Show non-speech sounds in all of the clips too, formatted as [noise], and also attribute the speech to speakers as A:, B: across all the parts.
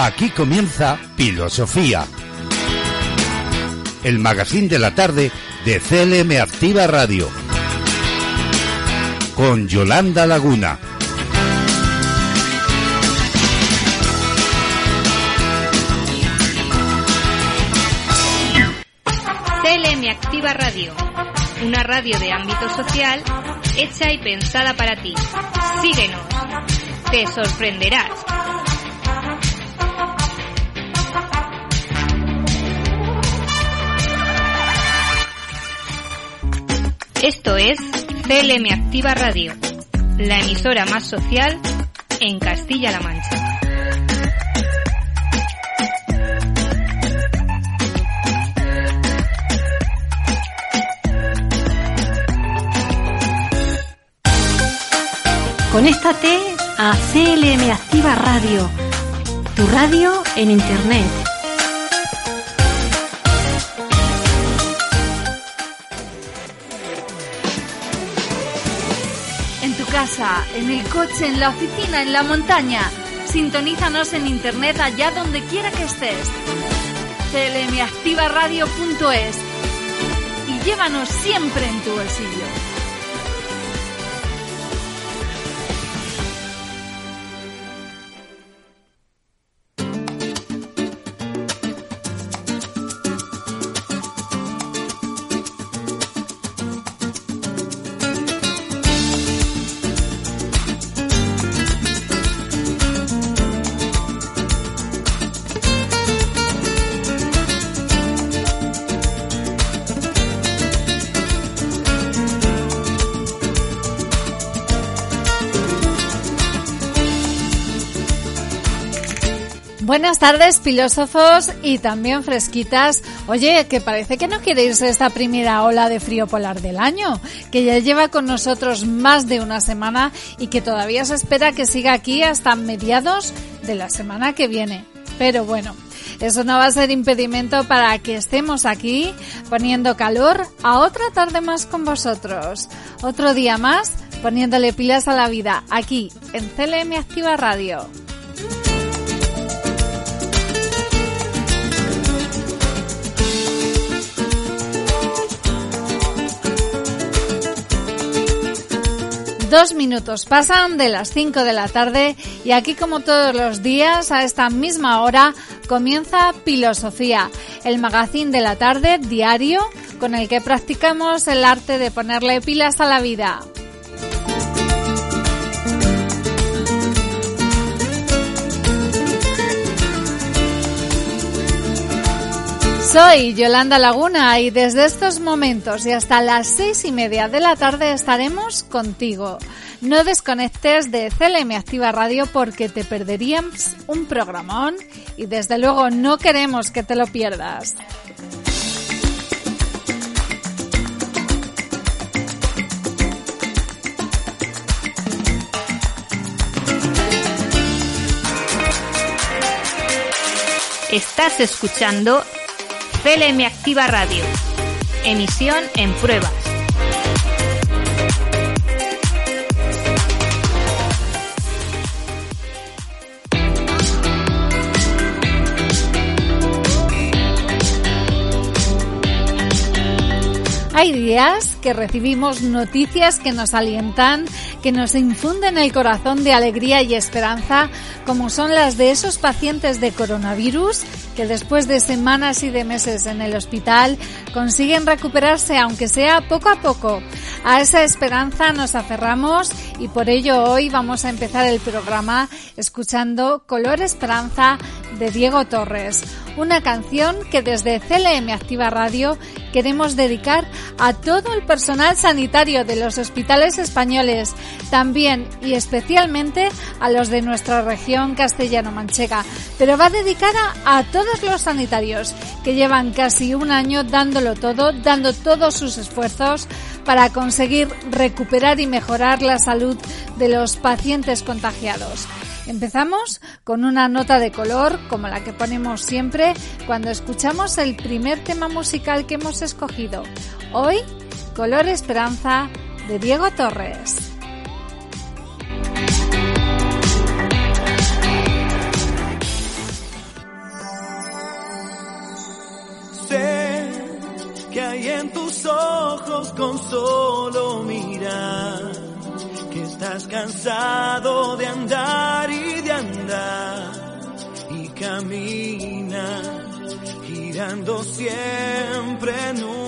A: Aquí comienza Filosofía. El magazine de la tarde de CLM Activa Radio. Con Yolanda Laguna.
B: CLM Activa Radio. Una radio de ámbito social hecha y pensada para ti. Síguenos. Te sorprenderás. Esto es CLM Activa Radio, la emisora más social en Castilla-La Mancha.
C: Conéctate a CLM Activa Radio, tu radio en Internet.
D: Casa, en el coche, en la oficina, en la montaña. Sintonízanos en Internet allá donde quiera que estés. clmactivaradio.es y llévanos siempre en tu bolsillo. Buenas tardes, filósofos y también fresquitas. Oye, que parece que no queréis esta primera ola de frío polar del año, que ya lleva con nosotros más de una semana y que todavía se espera que siga aquí hasta mediados de la semana que viene. Pero bueno, eso no va a ser impedimento para que estemos aquí poniendo calor a otra tarde más con vosotros. Otro día más poniéndole pilas a la vida aquí en CLM Activa Radio. Dos minutos pasan de las 5 de la tarde y aquí como todos los días a esta misma hora comienza Filosofía, el magazine de la tarde diario con el que practicamos el arte de ponerle pilas a la vida. Soy Yolanda Laguna y desde estos momentos y hasta las seis y media de la tarde estaremos contigo. No desconectes de CLM Activa Radio porque te perderías un programón y desde luego no queremos que te lo pierdas.
B: Estás escuchando CLM Activa Radio. Emisión en pruebas.
D: Hay días que recibimos noticias que nos alientan, que nos infunden el corazón de alegría y esperanza, como son las de esos pacientes de coronavirus que después de semanas y de meses en el hospital consiguen recuperarse, aunque sea poco a poco. A esa esperanza nos aferramos y por ello hoy vamos a empezar el programa escuchando Color Esperanza de Diego Torres, una canción que desde CLM Activa Radio queremos dedicar a todo el personal sanitario de los hospitales españoles, también y especialmente a los de nuestra región castellano-manchega, pero va dedicada a todos los sanitarios que llevan casi un año dándolo todo, dando todos sus esfuerzos para conseguir recuperar y mejorar la salud de los pacientes contagiados. Empezamos con una nota de color, como la que ponemos siempre cuando escuchamos el primer tema musical que hemos escogido. Hoy, Color Esperanza de Diego Torres.
E: Sé que hay en tus ojos con solo mirar que estás cansado de andar y de andar y camina girando siempre en un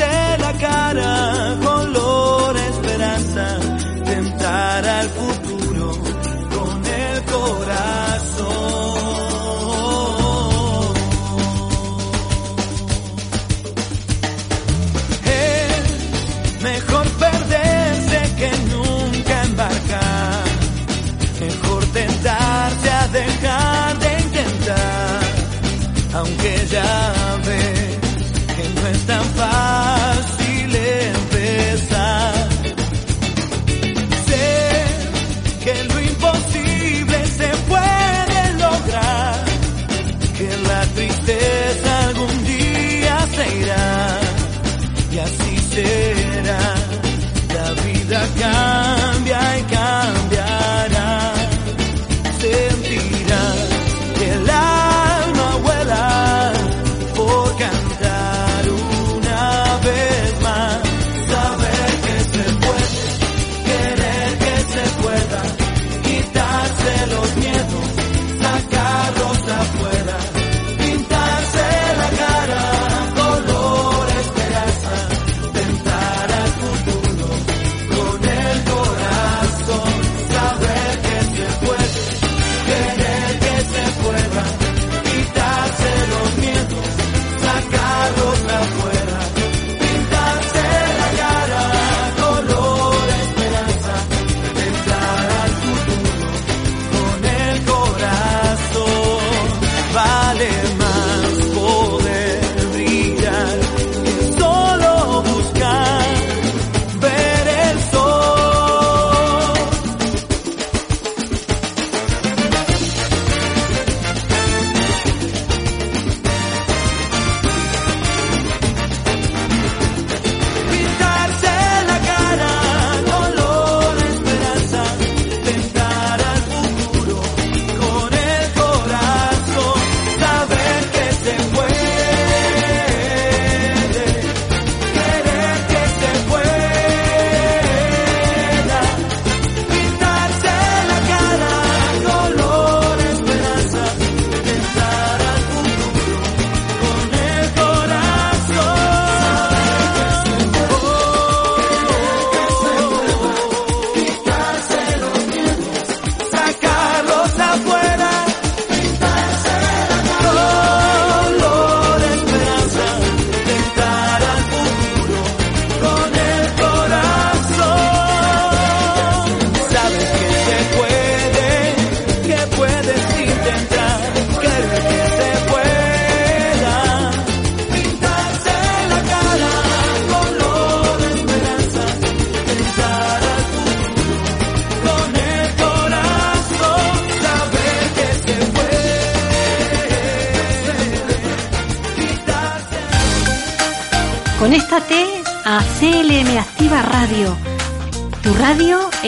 E: pintarse la cara, color esperanza, tentar al futuro con el corazón. Mejor perderse que nunca embarcar. Mejor tentarse a dejar de intentar. Aunque ya ve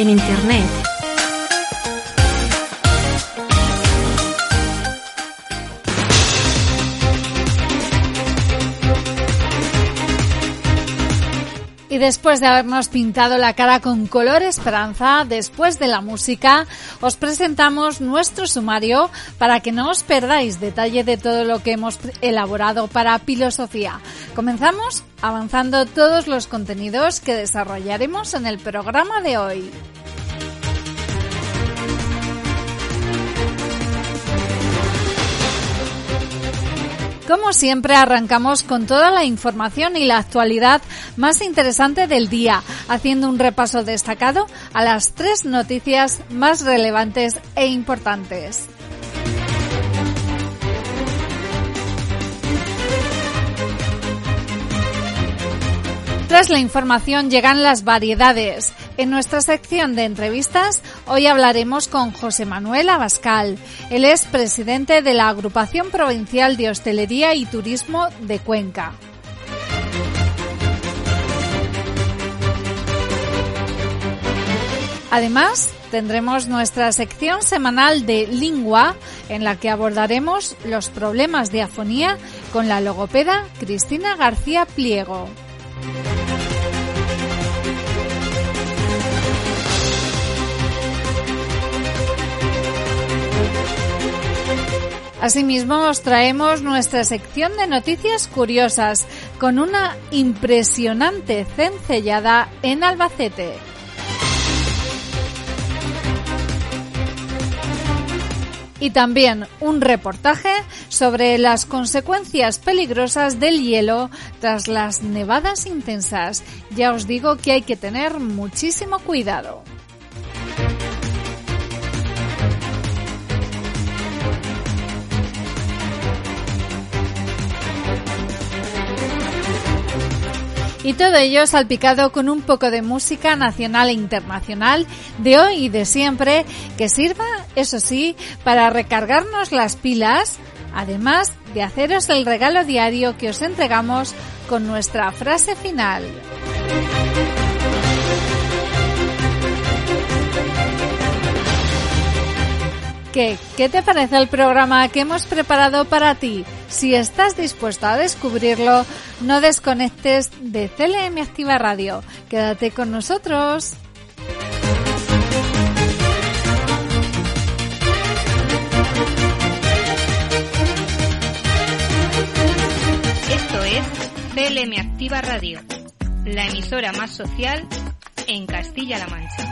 C: en Internet.
D: Y después de habernos pintado la cara con color esperanza, después de la música, os presentamos nuestro sumario para que no os perdáis detalle de todo lo que hemos elaborado para Filosofía. Comenzamos avanzando todos los contenidos que desarrollaremos en el programa de hoy. Como siempre, arrancamos con toda la información y la actualidad más interesante del día, haciendo un repaso destacado a las tres noticias más relevantes e importantes. Tras la información llegan las variedades. En nuestra sección de entrevistas, hoy hablaremos con José Manuel Abascal. Él es presidente de la Agrupación Provincial de Hostelería y Turismo de Cuenca. Además, tendremos nuestra sección semanal de lingua en la que abordaremos los problemas de afonía con la logopeda Cristina García Pliego. Asimismo, os traemos nuestra sección de noticias curiosas con una impresionante cencellada en Albacete. Y también un reportaje sobre las consecuencias peligrosas del hielo tras las nevadas intensas. Ya os digo que hay que tener muchísimo cuidado. Y todo ello salpicado con un poco de música nacional e internacional de hoy y de siempre, que sirva, eso sí, para recargarnos las pilas, además de haceros el regalo diario que os entregamos con nuestra frase final. ¿Qué? ¿Qué te parece el programa que hemos preparado para ti? Si estás dispuesto a descubrirlo, no desconectes de CLM Activa Radio. Quédate con nosotros.
B: Esto es CLM Activa Radio, la emisora más social en Castilla-La Mancha.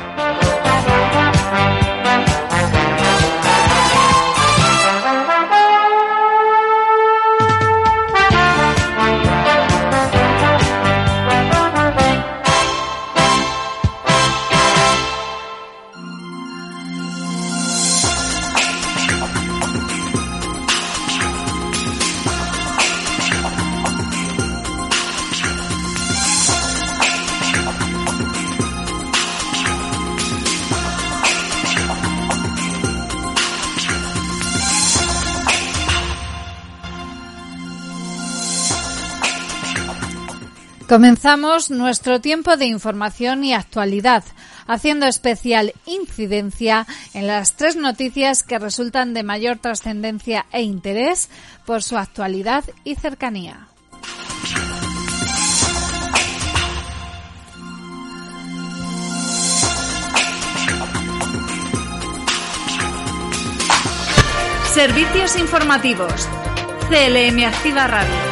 D: Comenzamos nuestro tiempo de información y actualidad, haciendo especial incidencia en las tres noticias que resultan de mayor trascendencia e interés por su actualidad y cercanía. Servicios informativos. CLM Activa Radio.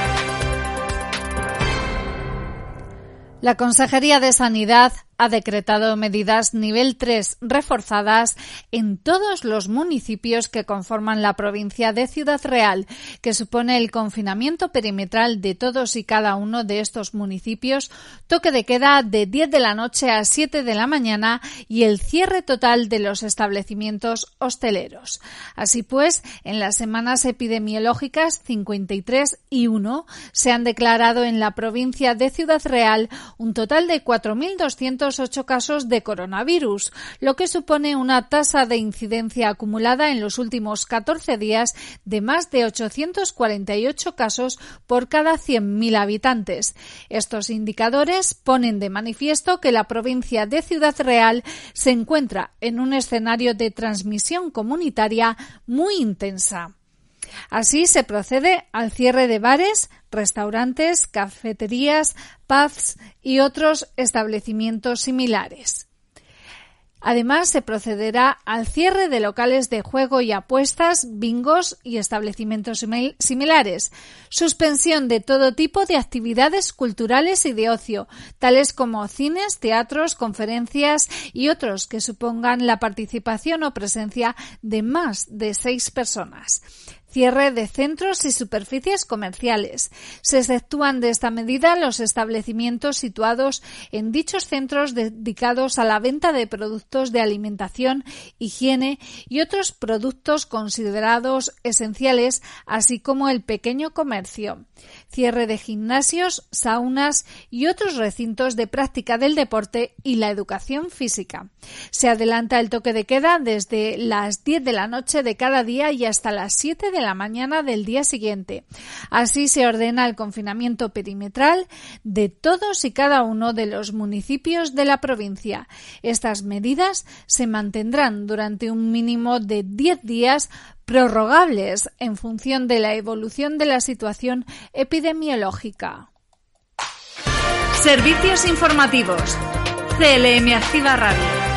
D: La Consejería de Sanidad ha decretado medidas nivel 3 reforzadas en todos los municipios que conforman la provincia de Ciudad Real, que supone el confinamiento perimetral de todos y cada uno de estos municipios, toque de queda de 10 de la noche a 7 de la mañana y el cierre total de los establecimientos hosteleros. Así pues, en las semanas epidemiológicas 53 y 1 se han declarado en la provincia de Ciudad Real un total de 4.200 208 casos de coronavirus, lo que supone una tasa de incidencia acumulada en los últimos 14 días de más de 848 casos por cada 100.000 habitantes. Estos indicadores ponen de manifiesto que la provincia de Ciudad Real se encuentra en un escenario de transmisión comunitaria muy intensa. Así se procede al cierre de bares, restaurantes, cafeterías, pubs y otros establecimientos similares. Además, se procederá al cierre de locales de juego y apuestas, bingos y establecimientos similares, suspensión de todo tipo de actividades culturales y de ocio, tales como cines, teatros, conferencias y otros que supongan la participación o presencia de más de seis personas cierre de centros y superficies comerciales. Se exceptúan de esta medida los establecimientos situados en dichos centros dedicados a la venta de productos de alimentación, higiene y otros productos considerados esenciales, así como el pequeño comercio. Cierre de gimnasios, saunas y otros recintos de práctica del deporte y la educación física. Se adelanta el toque de queda desde las 10 de la noche de cada día y hasta las 7 de la mañana del día siguiente. Así se ordena el confinamiento perimetral de todos y cada uno de los municipios de la provincia. Estas medidas se mantendrán durante un mínimo de 10 días prorrogables en función de la evolución de la situación epidemiológica.
C: Servicios informativos. CLM Activa Radio.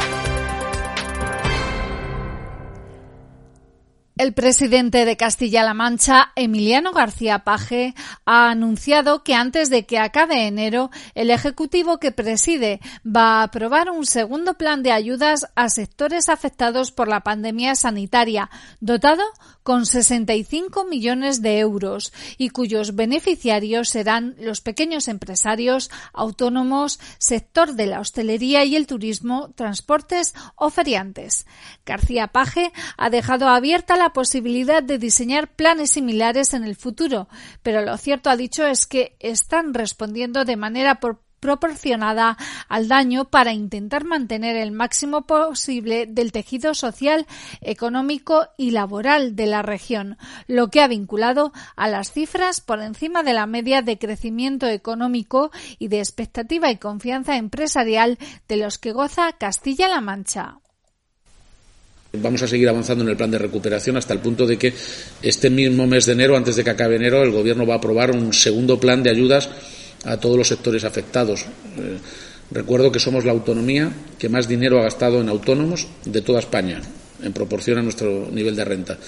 D: El presidente de Castilla-La Mancha, Emiliano García Paje, ha anunciado que antes de que acabe enero, el Ejecutivo que preside va a aprobar un segundo plan de ayudas a sectores afectados por la pandemia sanitaria, dotado con 65 millones de euros y cuyos beneficiarios serán los pequeños empresarios, autónomos, sector de la hostelería y el turismo, transportes o feriantes. García Paje ha dejado abierta la posibilidad de diseñar planes similares en el futuro, pero lo cierto ha dicho es que están respondiendo de manera proporcionada al daño para intentar mantener el máximo posible del tejido social, económico y laboral de la región, lo que ha vinculado a las cifras por encima de la media de crecimiento económico y de expectativa y confianza empresarial de los que goza Castilla-La Mancha.
F: Vamos a seguir avanzando en el plan de recuperación hasta el punto de que este mismo mes de enero, antes de que acabe enero, el Gobierno va a aprobar un segundo plan de ayudas a todos los sectores afectados. Eh, recuerdo que somos la autonomía que más dinero ha gastado en autónomos de toda España en proporción a nuestro nivel de renta.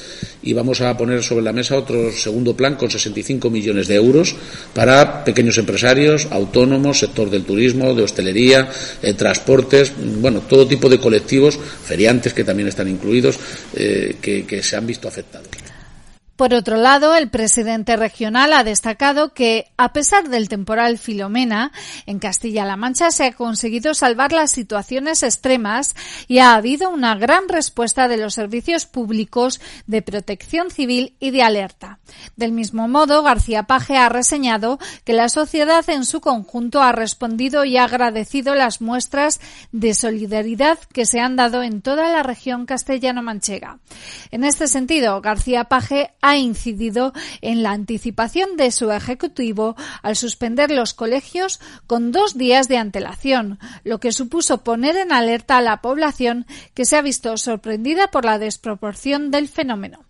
F: Y vamos a poner sobre la mesa otro segundo plan con 65 millones de euros para pequeños empresarios, autónomos, sector del turismo, de hostelería, eh, transportes, bueno, todo tipo de colectivos, feriantes que también están incluidos, eh, que se han visto afectados.
D: Por otro lado, el presidente regional ha destacado que, a pesar del temporal Filomena, en Castilla-La Mancha se ha conseguido salvar las situaciones extremas y ha habido una gran respuesta de los servicios públicos de protección civil y de alerta. Del mismo modo, García Paje ha reseñado que la sociedad en su conjunto ha respondido y ha agradecido las muestras de solidaridad que se han dado en toda la región castellano-manchega. En este sentido, García Paje ha incidido en la anticipación de su Ejecutivo al suspender los colegios con dos días de antelación, lo que supuso poner en alerta a la población que se ha visto sorprendida por la desproporción del fenómeno.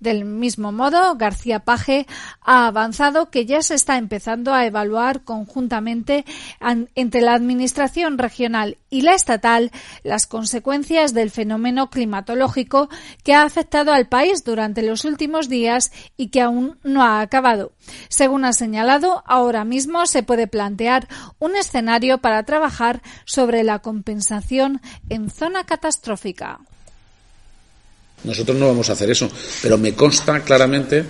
D: Del mismo modo, García Paje ha avanzado que ya se está empezando a evaluar conjuntamente entre la Administración regional y la estatal las consecuencias del fenómeno climatológico que ha afectado al país durante los últimos días y que aún no ha acabado. Según ha señalado, ahora mismo se puede plantear un escenario para trabajar sobre la compensación en zona catastrófica.
F: Nosotros no vamos a hacer eso, pero me consta claramente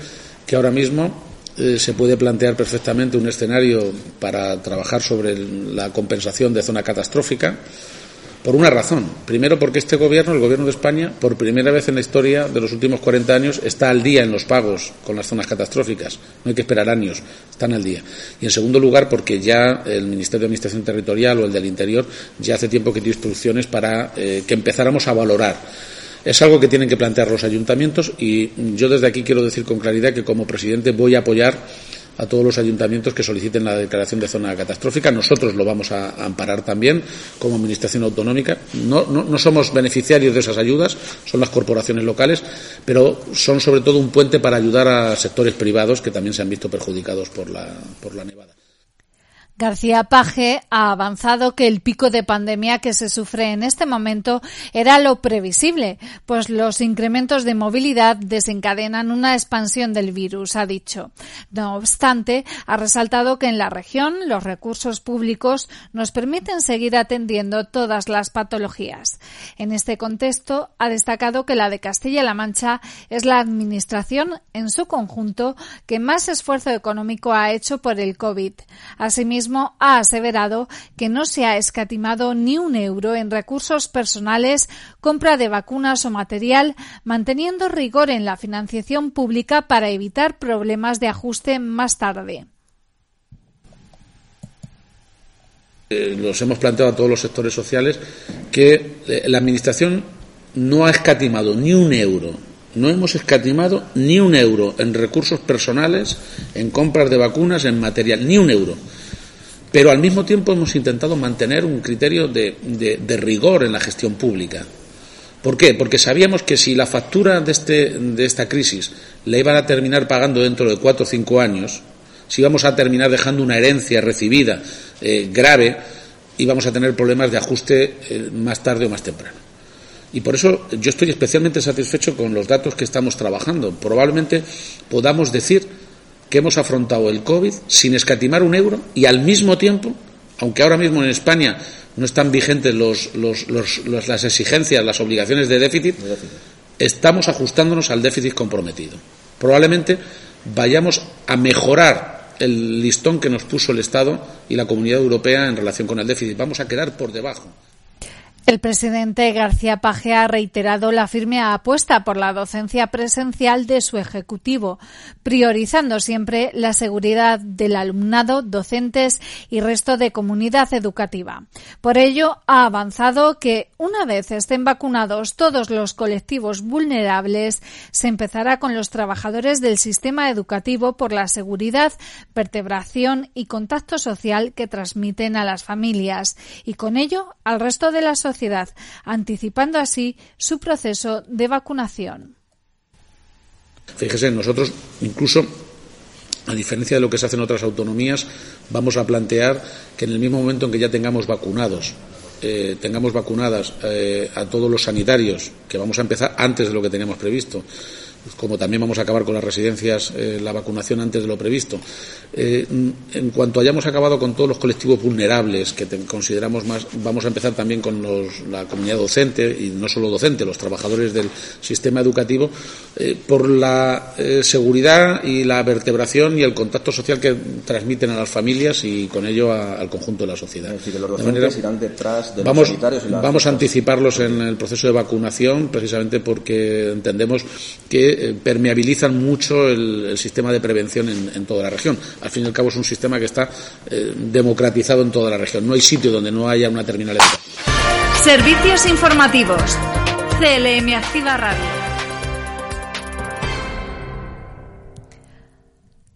F: que ahora mismo eh, se puede plantear perfectamente un escenario para trabajar sobre la compensación de zona catastrófica, Por una razón. Primero, porque este gobierno, el gobierno de España, por primera vez en la historia de los últimos 40 años, está al día en los pagos con las zonas catastróficas. No hay que esperar años, están al día. Y en segundo lugar, porque ya el Ministerio de Administración Territorial o el del Interior ya hace tiempo que dio instrucciones para eh, que empezáramos a valorar es algo que tienen que plantear los ayuntamientos y yo desde aquí quiero decir con claridad que como presidente voy a apoyar a todos los ayuntamientos que soliciten la declaración de zona catastrófica. Nosotros lo vamos a amparar también como Administración Autonómica. No, no, somos beneficiarios de esas ayudas, son las corporaciones locales, pero son sobre todo un puente para ayudar a sectores privados que también se han visto perjudicados por la, por la nevada.
D: García Paje ha avanzado que el pico de pandemia que se sufre en este momento era lo previsible, pues los incrementos de movilidad desencadenan una expansión del virus, ha dicho. No obstante, ha resaltado que en la región los recursos públicos nos permiten seguir atendiendo todas las patologías. En este contexto, ha destacado que la de Castilla-La Mancha es la administración en su conjunto que más esfuerzo económico ha hecho por el COVID. Asimismo, ha aseverado que no se ha escatimado ni un euro en recursos personales, compra de vacunas o material, manteniendo rigor en la financiación pública para evitar problemas de ajuste más tarde.
F: Eh, los hemos planteado a todos los sectores sociales que eh, la Administración no ha escatimado ni un euro no hemos escatimado ni un euro en recursos personales, en compras de vacunas, en material, ni un euro. Pero al mismo tiempo hemos intentado mantener un criterio de, rigor en la gestión pública. ¿Por qué? Porque sabíamos que si la factura de, este, de esta crisis la iban a terminar pagando dentro de cuatro o cinco años, si íbamos a terminar dejando una herencia recibida eh, grave, íbamos a tener problemas de ajuste eh, más tarde o más temprano. Y por eso yo estoy especialmente satisfecho con los datos que estamos trabajando. Probablemente podamos decir que hemos afrontado el COVID sin escatimar un euro y al mismo tiempo, aunque ahora mismo en España no están vigentes las exigencias, las obligaciones de déficit, estamos ajustándonos al déficit comprometido. Probablemente vayamos a mejorar el listón que nos puso el Estado y la Comunidad Europea en relación con el déficit. Vamos a quedar por debajo.
D: El presidente García Paje ha reiterado la firme apuesta por la docencia presencial de su Ejecutivo, priorizando siempre la seguridad del alumnado, docentes y resto de comunidad educativa. Por ello, ha avanzado que, una vez estén vacunados todos los colectivos vulnerables, se empezará con los trabajadores del sistema educativo por la seguridad, vertebración y contacto social que transmiten a las familias y, con ello, al resto de la sociedad anticipando así su proceso de vacunación.
F: Fíjese, nosotros incluso a diferencia de lo que se hace en otras autonomías, vamos a plantear que en el mismo momento en que ya tengamos vacunados, eh, tengamos vacunadas eh, a todos los sanitarios, que vamos a empezar antes de lo que teníamos previsto, como también vamos a acabar con las residencias, eh, la vacunación antes de lo previsto. Eh, en cuanto hayamos acabado con todos los colectivos vulnerables que consideramos más, vamos a empezar también con la comunidad docente y no solo docente, los trabajadores del sistema educativo, eh, por la seguridad y la vertebración y el contacto social que transmiten a las familias y con ello al conjunto de la sociedad. vamos, vamos a anticiparlos en el proceso de vacunación precisamente porque entendemos que eh, permeabilizan mucho el, sistema de prevención en, toda la región. Al fin y al cabo es un sistema que está eh, democratizado en toda la región. No hay sitio donde no haya una terminal
C: Servicios informativos. CLM Activa Radio.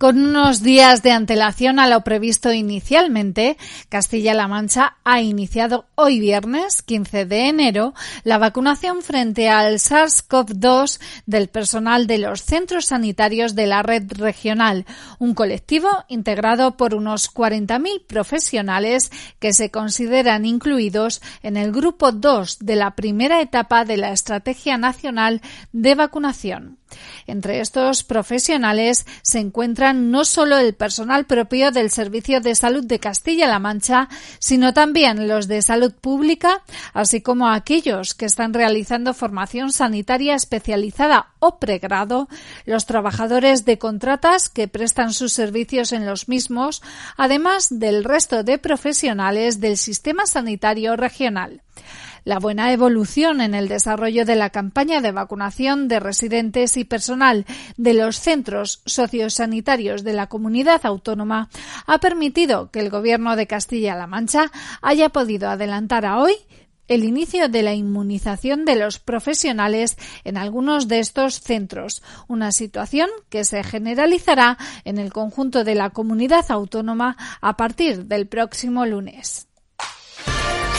D: Con unos días de antelación a lo previsto inicialmente, Castilla-La Mancha ha iniciado hoy viernes 15 de enero la vacunación frente al SARS-CoV-2 del personal de los centros sanitarios de la red regional, un colectivo integrado por unos 40.000 profesionales que se consideran incluidos en el grupo 2 de la primera etapa de la Estrategia Nacional de Vacunación. Entre estos profesionales se encuentran no solo el personal propio del Servicio de Salud de Castilla-La Mancha, sino también los de salud pública, así como aquellos que están realizando formación sanitaria especializada o pregrado, los trabajadores de contratas que prestan sus servicios en los mismos, además del resto de profesionales del sistema sanitario regional. La buena evolución en el desarrollo de la campaña de vacunación de residentes y personal de los centros sociosanitarios de la comunidad autónoma ha permitido que el Gobierno de Castilla-La Mancha haya podido adelantar a hoy el inicio de la inmunización de los profesionales en algunos de estos centros, una situación que se generalizará en el conjunto de la comunidad autónoma a partir del próximo lunes.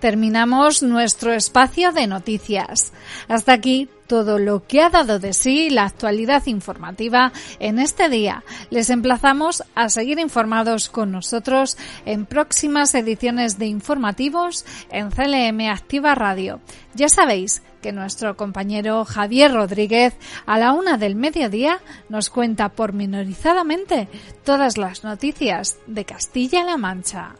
D: Terminamos nuestro espacio de noticias. Hasta aquí todo lo que ha dado de sí la actualidad informativa en este día. Les emplazamos a seguir informados con nosotros en próximas ediciones de informativos en CLM Activa Radio. Ya sabéis que nuestro compañero Javier Rodríguez a la una del mediodía nos cuenta pormenorizadamente todas las noticias de Castilla-La Mancha.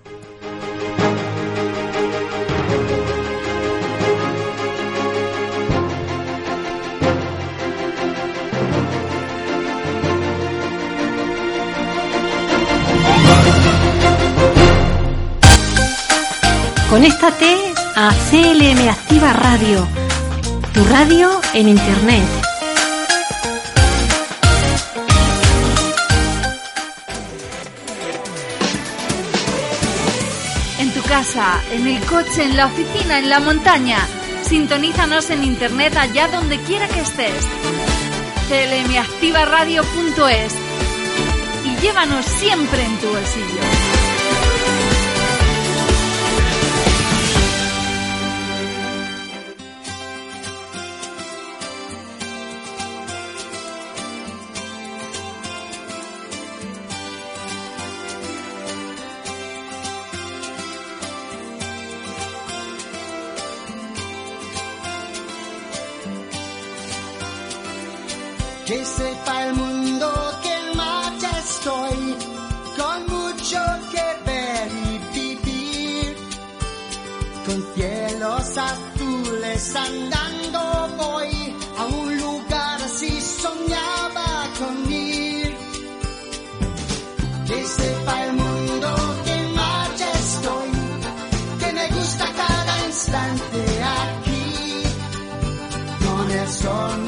C: Conéctate a CLM Activa Radio, tu radio en Internet. En tu casa, en el coche, en la oficina, en la montaña. Sintonízanos en Internet allá donde quiera que estés. clmactivaradio.es y llévanos siempre en tu bolsillo.
G: Andando voy a un lugar así soñaba con ir. Que sepa el mundo que en marcha estoy, que me gusta cada instante aquí, con el sol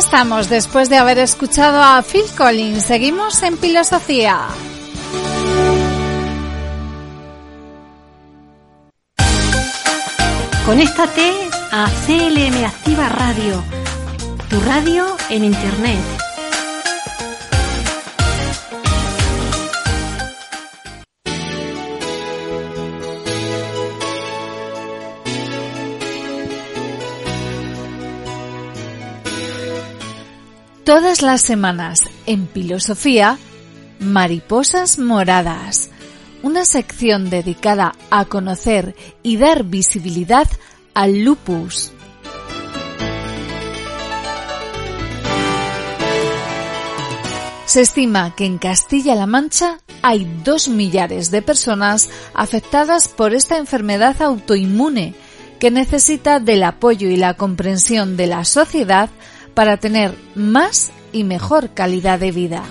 D: estamos después de haber escuchado a Phil Collins. Seguimos en filosofía.
H: Conéctate a CLM Activa Radio, tu radio en Internet.
D: Todas las semanas en Filosofía, Mariposas Moradas, una sección dedicada a conocer y dar visibilidad al lupus. Se estima que en Castilla-La Mancha hay dos millares de personas afectadas por esta enfermedad autoinmune que necesita del apoyo y la comprensión de la sociedad para tener más y mejor calidad de vida.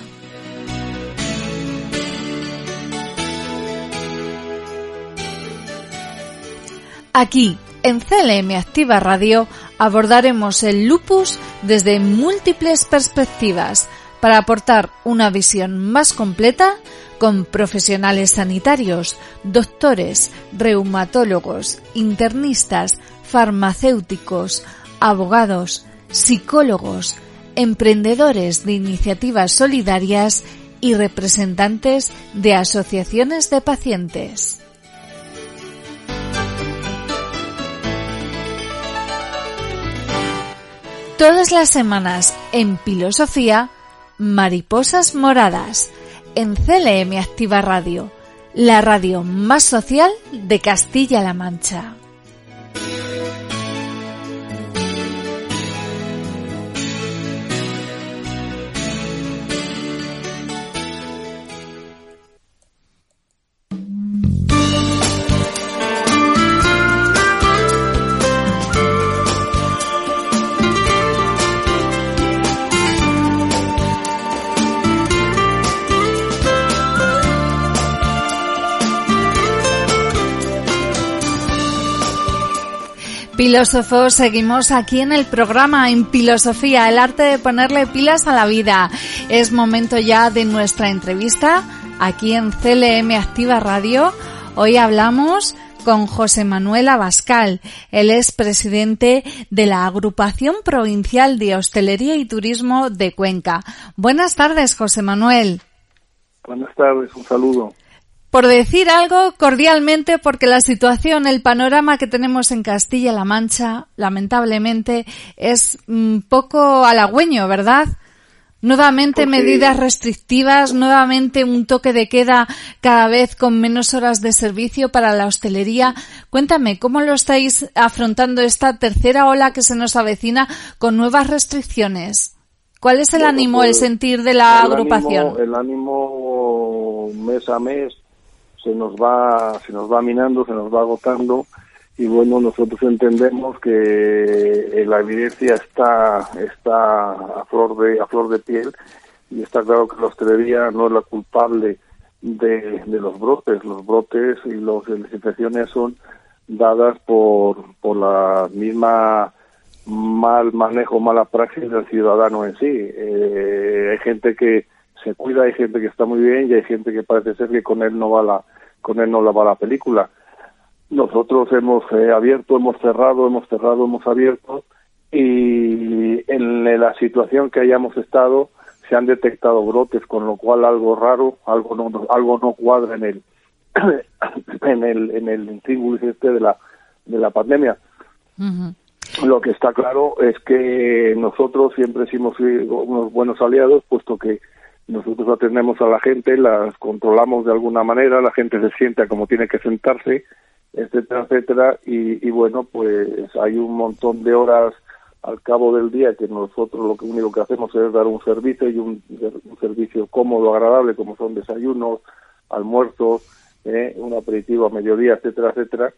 D: Aquí, en CLM Activa Radio, abordaremos el lupus desde múltiples perspectivas para aportar una visión más completa con profesionales sanitarios, doctores, reumatólogos, internistas, farmacéuticos, abogados, psicólogos, emprendedores de iniciativas solidarias y representantes de asociaciones de pacientes. Todas las semanas en Filosofía, Mariposas Moradas, en CLM Activa Radio, la radio más social de Castilla-La Mancha. Filósofos, seguimos aquí en el programa en Filosofía, el arte de ponerle pilas a la vida. Es momento ya de nuestra entrevista aquí en CLM Activa Radio. Hoy hablamos con José Manuel Abascal. Él es presidente de la Agrupación Provincial de Hostelería y Turismo de Cuenca. Buenas tardes, José Manuel.
I: Buenas tardes, un saludo
D: por decir algo cordialmente, porque la situación, el panorama que tenemos en Castilla-La Mancha, lamentablemente, es un poco halagüeño, ¿verdad? Nuevamente medidas restrictivas, nuevamente un toque de queda cada vez con menos horas de servicio para la hostelería. Cuéntame, ¿cómo lo estáis afrontando esta tercera ola que se nos avecina con nuevas restricciones? ¿Cuál es el ánimo, el pues, sentir de la agrupación?
I: el ánimo mes a mes se nos va se nos va minando, se nos va agotando. Y bueno, nosotros entendemos que eh, la evidencia está está a flor de a flor de piel. Y está claro que la hostelería no es la culpable de, de los brotes, los brotes y las infecciones son dadas por por la misma mal manejo, mala praxis del ciudadano en sí. Eh, hay gente que se cuida, hay gente que está muy bien y hay gente que parece ser que con él no va la con él no va la película. Nosotros hemos eh, abierto, hemos cerrado, hemos cerrado, hemos abierto y en la situación que hayamos estado se han detectado brotes, con lo cual algo raro, algo no, algo no cuadra en el [coughs] en el en el este de la de la pandemia. Lo que está claro es que nosotros siempre hemos sido unos buenos aliados, puesto que nosotros atendemos a la gente, las controlamos de alguna manera, la gente se sienta como tiene que sentarse, etcétera, etcétera, y, bueno, pues hay un montón de horas al cabo del día que nosotros lo único que hacemos es dar un servicio y un, servicio cómodo, agradable, como son desayunos, almuerzos, eh, un aperitivo a mediodía, etcétera, etcétera,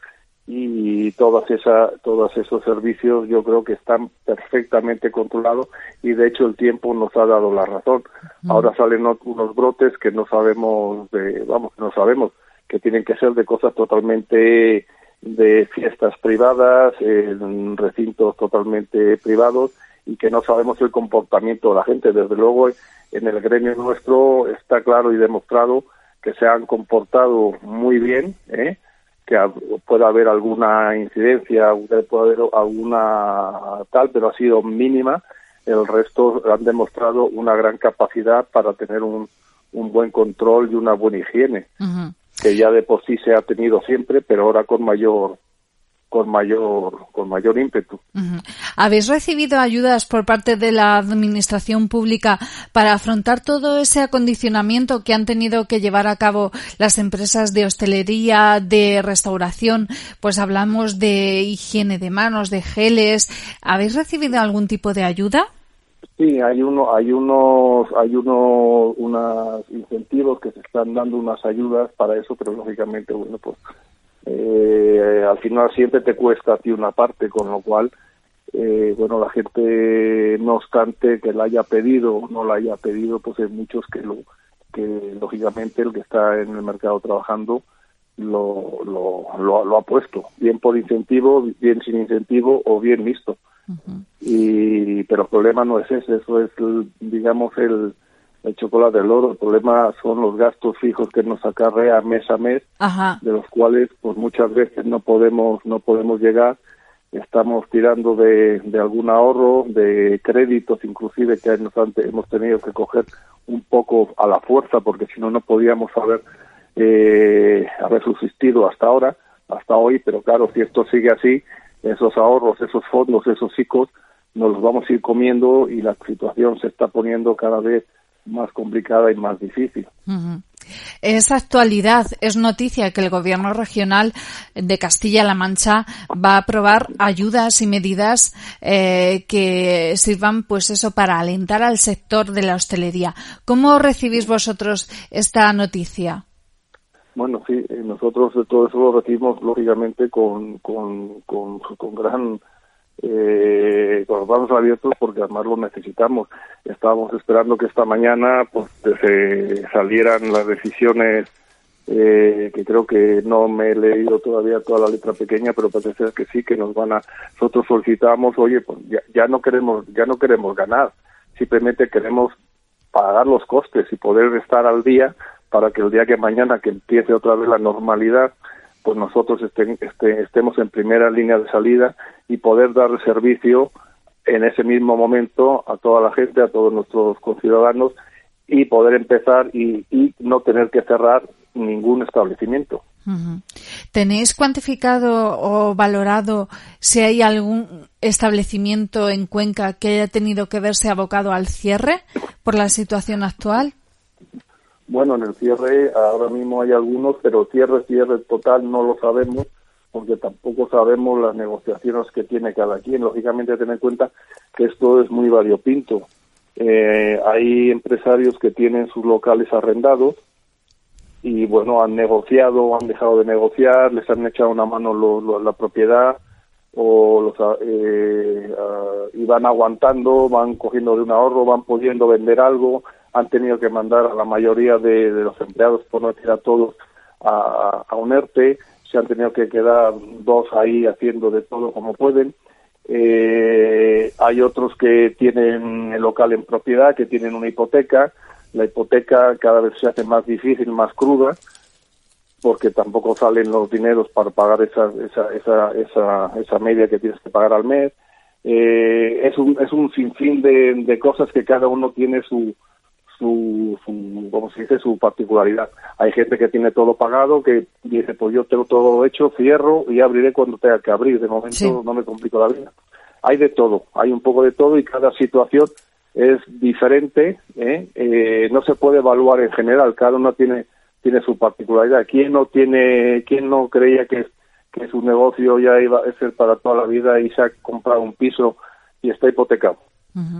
I: y todas esa, todos esos servicios yo creo que están perfectamente controlados y de hecho el tiempo nos ha dado la razón. Ahora salen unos brotes que no sabemos, de, vamos, no sabemos que tienen que ser de cosas totalmente de fiestas privadas, en recintos totalmente privados y que no sabemos el comportamiento de la gente. Desde luego, en el gremio nuestro está claro y demostrado que se han comportado muy bien, ¿eh? Que pueda haber alguna incidencia, puede haber alguna tal, pero ha sido mínima. El resto han demostrado una gran capacidad para tener un, un buen control y una buena higiene, que ya de por sí se ha tenido siempre, pero ahora con mayor con mayor con mayor ímpetu.
D: ¿Habéis recibido ayudas por parte de la administración pública para afrontar todo ese acondicionamiento que han tenido que llevar a cabo las empresas de hostelería, de restauración? Pues hablamos de higiene de manos, de geles. ¿Habéis recibido algún tipo de ayuda?
I: Sí, hay uno, hay unos, hay uno, unos incentivos que se están dando unas ayudas para eso, pero lógicamente, bueno, pues eh, al final siempre te cuesta a ti una parte, con lo cual, eh, bueno, la gente, no obstante que la haya pedido o no la haya pedido, pues hay muchos que lo, que lógicamente el que está en el mercado trabajando lo, lo, lo, ha puesto, bien por incentivo, bien sin incentivo o bien listo. y pero el problema no es ese, eso es, digamos, el, el chocolate del oro. El problema son los gastos fijos que nos acarrea mes a mes, de los cuales pues muchas veces no podemos no podemos llegar. Estamos tirando de, de algún ahorro, de créditos inclusive que hemos tenido que coger un poco a la fuerza porque si no no podíamos haber eh, haber subsistido hasta ahora, hasta hoy. Pero claro, si esto sigue así, esos ahorros, esos fondos, esos ICOs nos los vamos a ir comiendo y la situación se está poniendo cada vez más complicada y más difícil.
D: Es actualidad, es noticia que el Gobierno regional de Castilla-La Mancha va a aprobar ayudas y medidas eh, que sirvan, pues eso, para alentar al sector de la hostelería. ¿Cómo recibís vosotros esta noticia?
I: Bueno, sí, eh, nosotros todo eso lo recibimos lógicamente con, con, con, con gran eh, con los brazos abiertos porque además lo necesitamos. Estábamos esperando que esta mañana pues se salieran las decisiones eh, que creo que no me he leído todavía toda la letra pequeña, pero parece ser que sí, que nos van a, nosotros solicitamos, oye, pues ya, ya no queremos, ya no queremos ganar, simplemente queremos pagar los costes y poder estar al día para que el día que mañana que empiece otra vez la normalidad, pues nosotros este, estemos en primera línea de salida y poder dar servicio en ese mismo momento a toda la gente, a todos nuestros conciudadanos y poder empezar y, no tener que cerrar ningún establecimiento.
D: ¿Tenéis cuantificado o valorado si hay algún establecimiento en Cuenca que haya tenido que verse abocado al cierre por la situación actual?
I: Bueno, en el cierre ahora mismo hay algunos, pero cierre, cierre total no lo sabemos porque tampoco sabemos las negociaciones que tiene cada quien. Lógicamente, tener en cuenta que esto es muy variopinto. Eh, hay empresarios que tienen sus locales arrendados y, bueno, han negociado han dejado de negociar, les han echado una mano la propiedad o los, eh, y van aguantando, van cogiendo de un ahorro, van pudiendo vender algo, han tenido que mandar a la mayoría de, los empleados, por no decir a todos, a, a un ERTE, se han tenido que quedar dos ahí haciendo de todo como pueden. Eh, hay otros que tienen el local en propiedad, que tienen una hipoteca. La hipoteca cada vez se hace más difícil, más cruda, porque tampoco salen los dineros para pagar esa, esa, esa, esa, esa media que tienes que pagar al mes. Eh, es, un, es un sinfín de, de cosas que cada uno tiene su, su, su, como se dice, su particularidad. Hay gente que tiene todo pagado, que dice, pues yo tengo todo hecho, cierro y abriré cuando tenga que abrir. De momento no me complico la vida. Hay de todo, hay un poco de todo y cada situación es diferente. ¿eh? Eh, no se puede evaluar en general, cada uno tiene tiene su particularidad. ¿Quién no tiene, quién no creía que, que su negocio ya iba a ser para toda la vida y se ha comprado un piso y está hipotecado?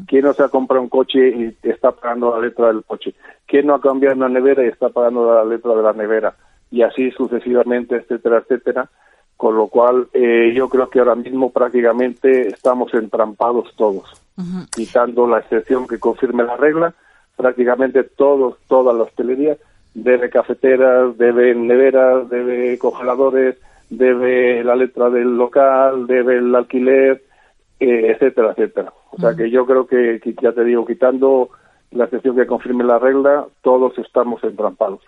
I: ¿Quién no se ha comprado un coche y está pagando la letra del coche? ¿Quién no ha cambiado una nevera y está pagando la letra de la nevera? Y así sucesivamente, etcétera, etcétera. Con lo cual, eh, yo creo que ahora mismo prácticamente estamos entrampados todos. Quitando la excepción que confirme la regla, prácticamente todos, toda la hostelería debe cafeteras, debe neveras, debe congeladores, debe la letra del local, debe el alquiler, eh, etcétera, etcétera. O sea que yo creo que, que ya te digo, quitando la excepción que confirme la regla, todos estamos entrampados.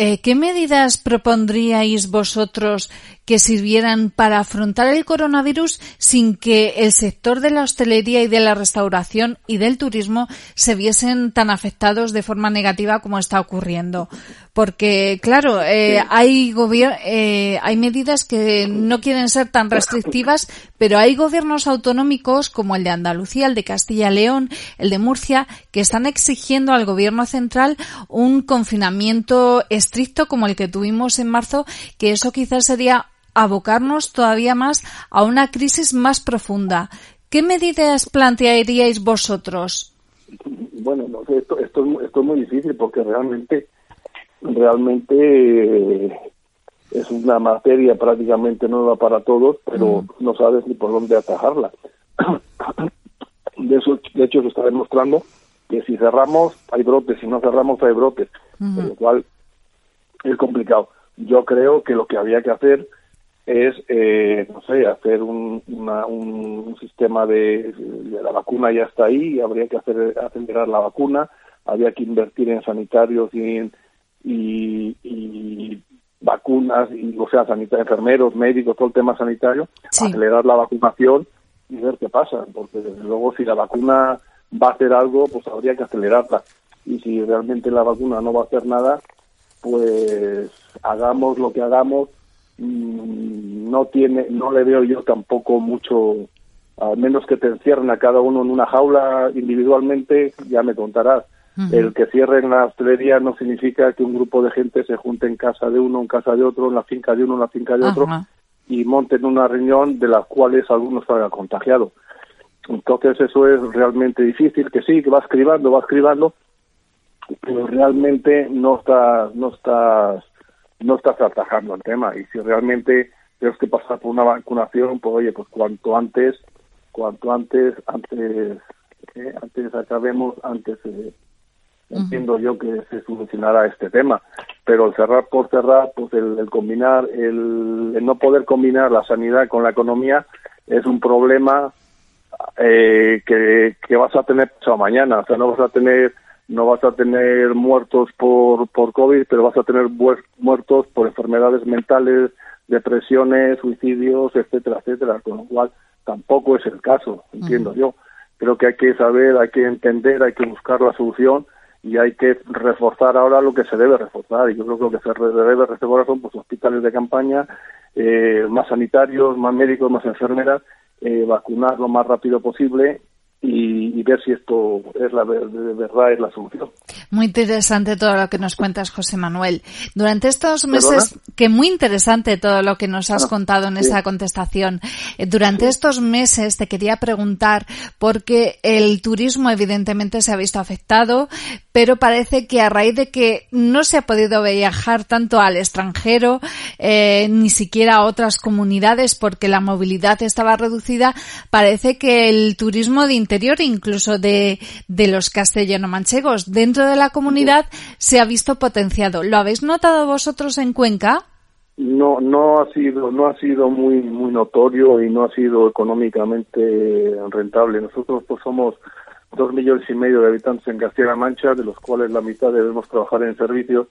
D: Eh, ¿Qué medidas propondríais vosotros que sirvieran para afrontar el coronavirus sin que el sector de la hostelería y de la restauración y del turismo se viesen tan afectados de forma negativa como está ocurriendo? Porque, claro, eh, hay, eh, hay medidas que no quieren ser tan restrictivas, pero hay gobiernos autonómicos como el de Andalucía, el de Castilla y León, el de Murcia, que están exigiendo al gobierno central un confinamiento estricto como el que tuvimos en marzo, que eso quizás sería abocarnos todavía más a una crisis más profunda. ¿Qué medidas plantearíais vosotros?
I: Bueno, esto, esto, esto es muy difícil porque realmente realmente eh, es una materia prácticamente nueva para todos, pero no sabes ni por dónde atajarla. [coughs] De, eso, de hecho, se está demostrando que si cerramos hay brotes, si no cerramos hay brotes, con lo cual es complicado. Yo creo que lo que había que hacer es, eh, no sé, hacer un, un sistema de, la vacuna ya está ahí, habría que hacer acelerar la vacuna, había que invertir en sanitarios y en y, vacunas, y, o sea, enfermeros, médicos, todo el tema sanitario, acelerar la vacunación y ver qué pasa, porque desde luego si la vacuna va a hacer algo, pues habría que acelerarla. Y si realmente la vacuna no va a hacer nada, pues hagamos lo que hagamos, mm, no tiene, no le veo yo tampoco mucho, al menos que te encierren a cada uno en una jaula individualmente, ya me contarás. El que cierren la hostelería no significa que un grupo de gente se junte en casa de uno, en casa de otro, en la finca de uno, en la finca de otro y monten una reunión de las cuales algunos salgan contagiados. Entonces eso es realmente difícil, que sí, que va escribando, va escribando, pero realmente no estás, no estás, no estás atajando el tema. Y si realmente tienes que pasar por una vacunación, pues oye, pues cuanto antes, cuanto antes, antes, eh, antes acabemos, antes eh, entiendo yo que se solucionará este tema. Pero el cerrar por cerrar, pues el, combinar, el, no poder combinar la sanidad con la economía es un problema eh, que, que vas a tener pasado mañana. O sea, no vas a tener no vas a tener muertos por, por COVID, pero vas a tener muertos por enfermedades mentales, depresiones, suicidios, etcétera, etcétera, con lo cual tampoco es el caso, entiendo yo. Creo que hay que saber, hay que entender, hay que buscar la solución y hay que reforzar ahora lo que se debe reforzar y yo creo que lo que se debe reforzar son pues hospitales de campaña eh, más sanitarios más médicos más enfermeras eh, vacunar lo más rápido posible y, ver si esto es la de verdad es la solución.
D: Muy interesante todo lo que nos cuentas, José Manuel. Durante estos meses, que muy interesante todo lo que nos has ah, contado en esa contestación. Eh, durante estos meses te quería preguntar, porque el turismo evidentemente se ha visto afectado, pero parece que a raíz de que no se ha podido viajar tanto al extranjero, eh, ni siquiera a otras comunidades, porque la movilidad estaba reducida, parece que el turismo de interior, incluso de, de los castellano-manchegos dentro de la comunidad, se ha visto potenciado. ¿Lo habéis notado vosotros en Cuenca?
I: No, no ha sido, no ha sido muy, muy notorio y no ha sido económicamente rentable. Nosotros pues somos dos millones y medio de habitantes en Castilla-La Mancha, de los cuales la mitad debemos trabajar en servicios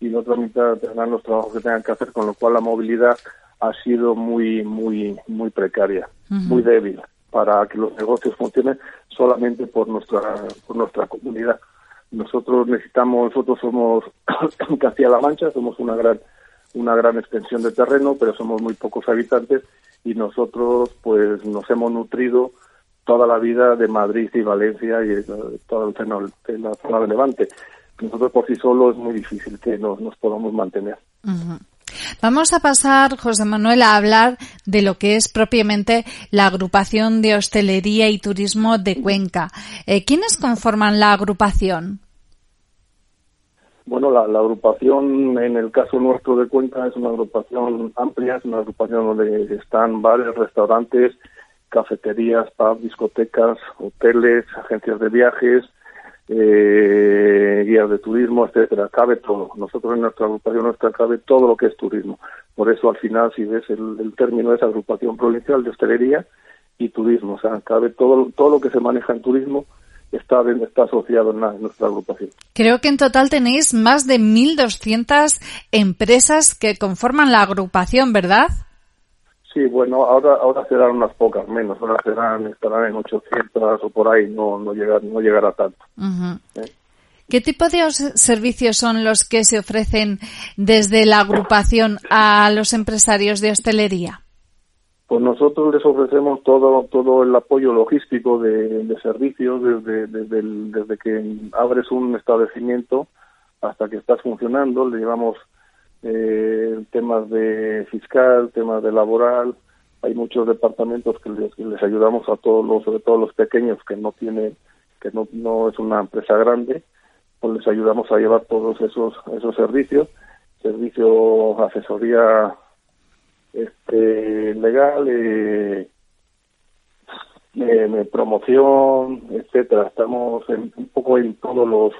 I: y la otra mitad tendrán los trabajos que tengan que hacer, con lo cual la movilidad ha sido muy, muy, muy precaria, muy débil para que los negocios funcionen solamente por nuestra por nuestra comunidad. Nosotros necesitamos, nosotros somos [coughs] Castilla-La Mancha, somos una gran una gran extensión de terreno, pero somos muy pocos habitantes y nosotros pues nos hemos nutrido toda la vida de Madrid y Valencia y toda la zona, la zona de Levante. Nosotros por sí solos es muy difícil que nos, nos podamos mantener.
D: Vamos a pasar, José Manuel, a hablar de lo que es propiamente la agrupación de hostelería y turismo de Cuenca. Eh, ¿Quiénes conforman la agrupación?
I: Bueno, la, agrupación en el caso nuestro de Cuenca es una agrupación amplia, es una agrupación donde están bares, restaurantes, cafeterías, pubs, discotecas, hoteles, agencias de viajes, eh, guías de turismo, etcétera, cabe todo. Nosotros en nuestra agrupación nuestra cabe todo lo que es turismo. Por eso al final, si ves el, término es agrupación provincial de hostelería y turismo. O sea, cabe todo, todo lo que se maneja en turismo está, está asociado en nuestra agrupación.
D: Creo que en total tenéis más de 1.200 empresas que conforman la agrupación, ¿verdad?
I: Sí, bueno, ahora ahora serán unas pocas menos, ahora serán estarán en 800 o por ahí, no no llegar no llegará tanto. ¿eh?
D: ¿Qué tipo de os- servicios son los que se ofrecen desde la agrupación a los empresarios de hostelería?
I: Pues nosotros les ofrecemos todo todo el apoyo logístico de, de servicios desde desde, el- desde que abres un establecimiento hasta que estás funcionando, le llevamos eh, temas de fiscal, temas de laboral, hay muchos departamentos que les, ayudamos a todos los, sobre todo los pequeños que no tienen, que no, no es una empresa grande, pues les ayudamos a llevar todos esos esos servicios, servicio asesoría este legal, eh, eh, promoción, etcétera. Estamos en- un poco en todos los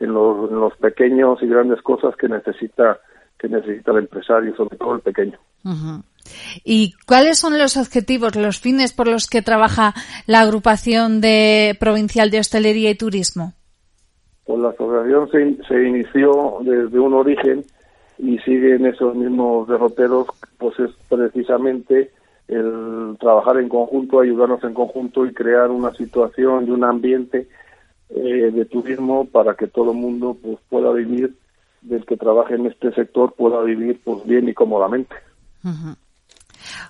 I: en los, en los pequeños y grandes cosas que necesita que necesita el empresario, sobre todo el pequeño.
D: ¿Y cuáles son los objetivos, los fines por los que trabaja la agrupación de provincial de hostelería y turismo?
I: Pues la asociación se, se inició desde un origen y sigue en esos mismos derroteros, pues es precisamente el trabajar en conjunto, ayudarnos en conjunto y crear una situación y un ambiente eh, de turismo para que todo el mundo pues pueda vivir, del que trabaje en este sector pueda vivir pues bien y cómodamente.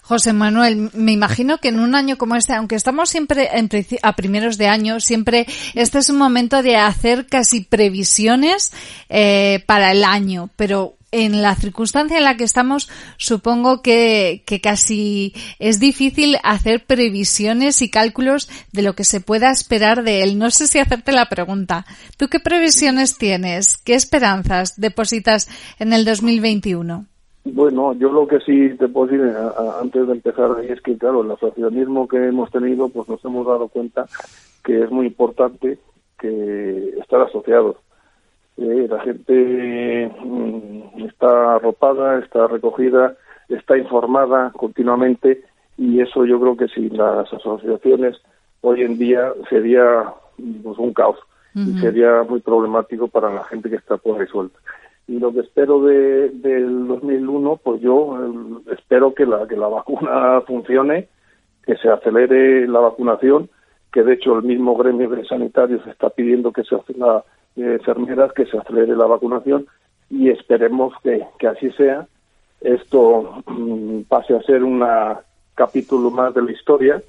D: José Manuel, me imagino que en un año como este, aunque estamos siempre en a primeros de año, siempre este es un momento de hacer casi previsiones eh, para el año, pero en la circunstancia en la que estamos, supongo que, casi es difícil hacer previsiones y cálculos de lo que se pueda esperar de él. No sé si hacerte la pregunta. ¿Tú qué previsiones tienes? ¿Qué esperanzas depositas en el 2021?
I: Bueno, yo lo que sí te puedo decir a- antes de empezar es que, claro, el asociacionismo que hemos tenido, pues nos hemos dado cuenta que es muy importante que estar asociados. Eh, la gente mm, está arropada, está recogida, está informada continuamente y eso yo creo que sin las asociaciones hoy en día sería pues, un caos y sería muy problemático para la gente que está por ahí suelta. Y lo que espero de, del 2001, pues yo eh, espero que la, que la vacuna [laughs] funcione, que se acelere la vacunación, que de hecho el mismo gremio de sanitarios está pidiendo que se hacen las enfermeras, que se acelere la vacunación y esperemos que, que así sea. Esto mm, pase a ser un capítulo más de la historia,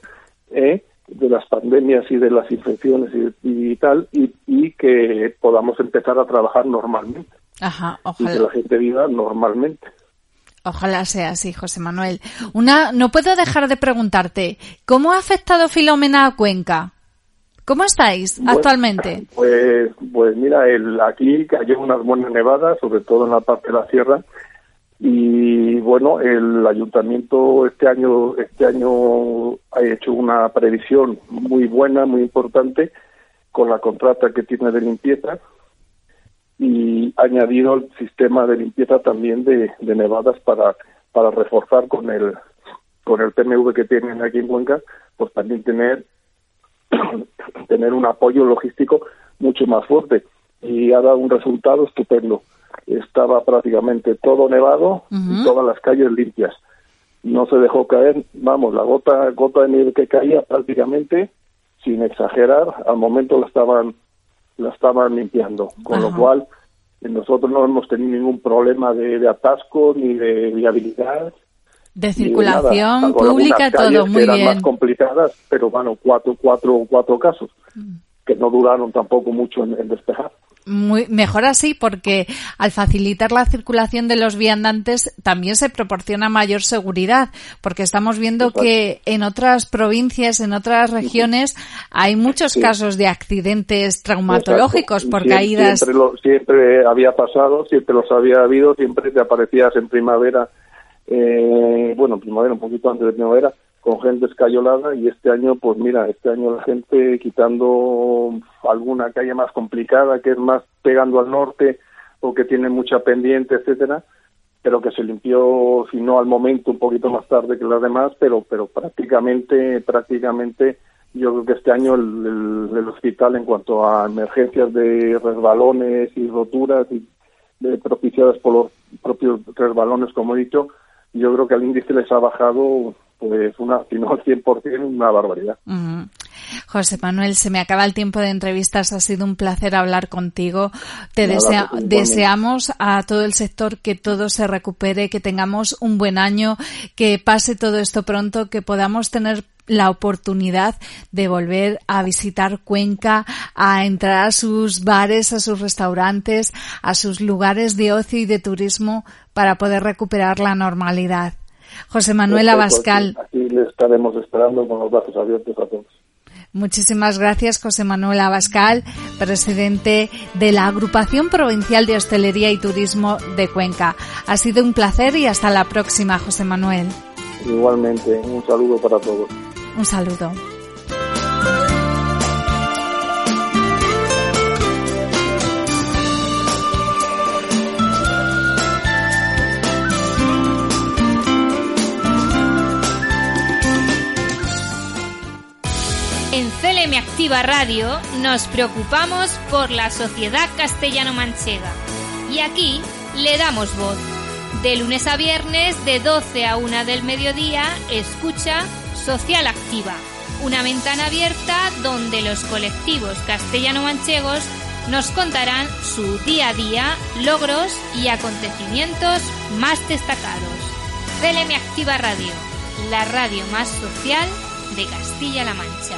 I: ¿eh? de las pandemias y de las infecciones y, y tal, y, y que podamos empezar a trabajar normalmente
D: Ajá,
I: y que
D: ojalá.
I: la gente viva normalmente.
D: Ojalá sea así, José Manuel. Una, no puedo dejar de preguntarte, ¿cómo ha afectado Filomena a Cuenca? ¿Cómo estáis
I: Bueno,
D: actualmente?
I: Pues, pues mira, el, aquí cayó unas buenas nevadas, sobre todo en la parte de la sierra, y bueno, el ayuntamiento este año, este año ha hecho una previsión muy buena, muy importante, con la contrata que tiene de limpieza y ha añadido el sistema de limpieza también de, de nevadas para, para reforzar con el con el PMV que tienen aquí en Cuenca, pues también tener [coughs] tener un apoyo logístico mucho más fuerte y ha dado un resultado estupendo. Estaba prácticamente todo nevado y todas las calles limpias. No se dejó caer, vamos, la gota gota de nieve que caía prácticamente, sin exagerar, al momento la estaban la estaban limpiando, con lo cual nosotros no hemos tenido ningún problema de, de atasco ni de viabilidad
D: De circulación
I: nada,
D: pública, todo
I: que
D: muy
I: eran
D: bien.
I: más complicadas, pero bueno, cuatro, cuatro, cuatro casos
D: Mm.
I: que no duraron tampoco mucho en, en despejar.
D: Muy, mejor así porque al facilitar la circulación de los viandantes también se proporciona mayor seguridad porque estamos viendo
I: Exacto.
D: que en otras provincias, en otras regiones hay muchos
I: Sí.
D: casos de accidentes traumatológicos
I: Exacto.
D: por caídas.
I: Siempre, lo- siempre había pasado, siempre los había habido, siempre te aparecías en primavera, eh, bueno, primavera, un poquito antes de primavera, con gente escayolada y este año, pues mira, este año la gente quitando alguna calle más complicada, que es más pegando al norte o que tiene mucha pendiente, etcétera, pero que se limpió, si no al momento, un poquito más tarde que las demás, pero, pero prácticamente, prácticamente, yo creo que este año el, el- el hospital en cuanto a emergencias de resbalones y roturas y de propiciadas por los propios resbalones, como he dicho, yo creo que el índice les ha bajado, pues, una, si no al 100%, una barbaridad.
D: José Manuel, se me acaba el tiempo de entrevistas. Ha sido un placer hablar contigo. Te
I: Nada,
D: desea-
I: igualmente.
D: deseamos a todo el sector que todo se recupere, que tengamos un buen año, que pase todo esto pronto, que podamos tener la oportunidad de volver a visitar Cuenca, a entrar a sus bares, a sus restaurantes, a sus lugares de ocio y de turismo para poder recuperar la normalidad. José Manuel Abascal,
I: aquí le estaremos esperando con los brazos abiertos a todos.
D: Muchísimas gracias, José Manuel Abascal, presidente de la Agrupación Provincial de Hostelería y Turismo de Cuenca. Ha sido un placer y hasta la próxima, José Manuel.
I: Igualmente, un saludo para todos.
D: Un saludo.
B: En CLM Activa Radio nos preocupamos por la sociedad castellano-manchega y aquí le damos voz. De lunes a viernes, de 12 a 1 del mediodía, escucha Social Activa, una ventana abierta donde los colectivos castellano-manchegos nos contarán su día a día, logros y acontecimientos más destacados. CLM Activa Radio, la radio más social de Castilla-La Mancha.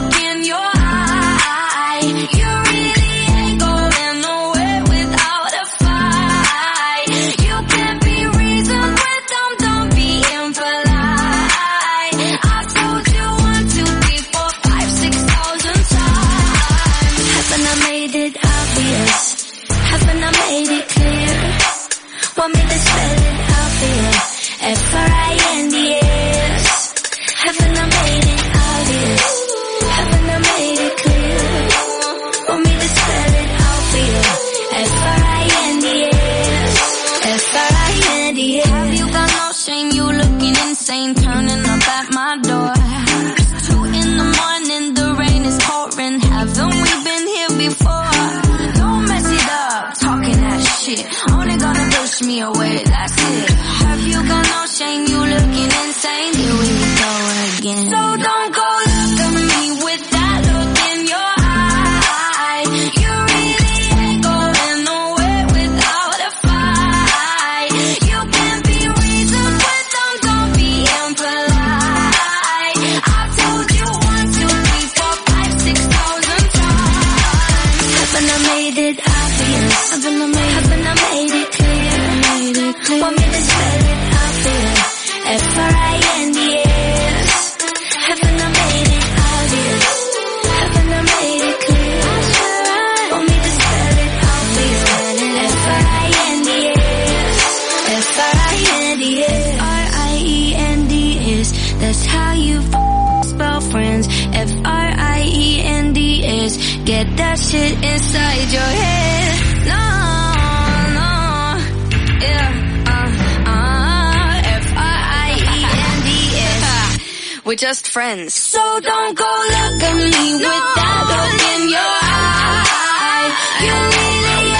J: away, that shit inside your head. No, no. Yeah. Uh, uh. [laughs] We're just friends. So don't go look at me with that look in your eye. You really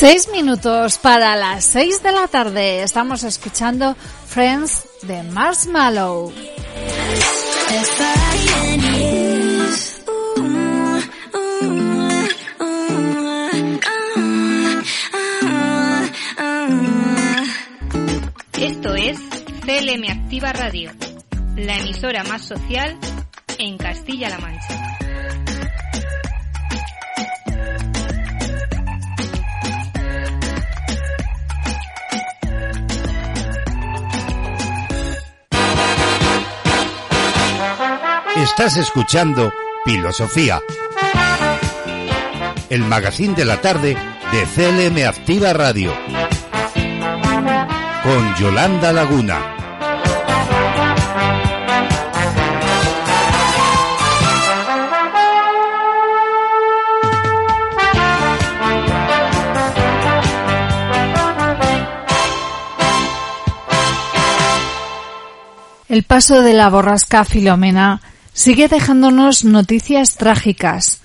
D: Seis minutos para las seis de la tarde. Estamos escuchando Friends de Marshmallow.
B: CLM Activa Radio, la emisora más social en Castilla-La Mancha.
A: Estás escuchando Filosofía, el magazine de la tarde de CLM Activa Radio, con Yolanda Laguna.
D: El paso de la borrasca Filomena sigue dejándonos noticias trágicas.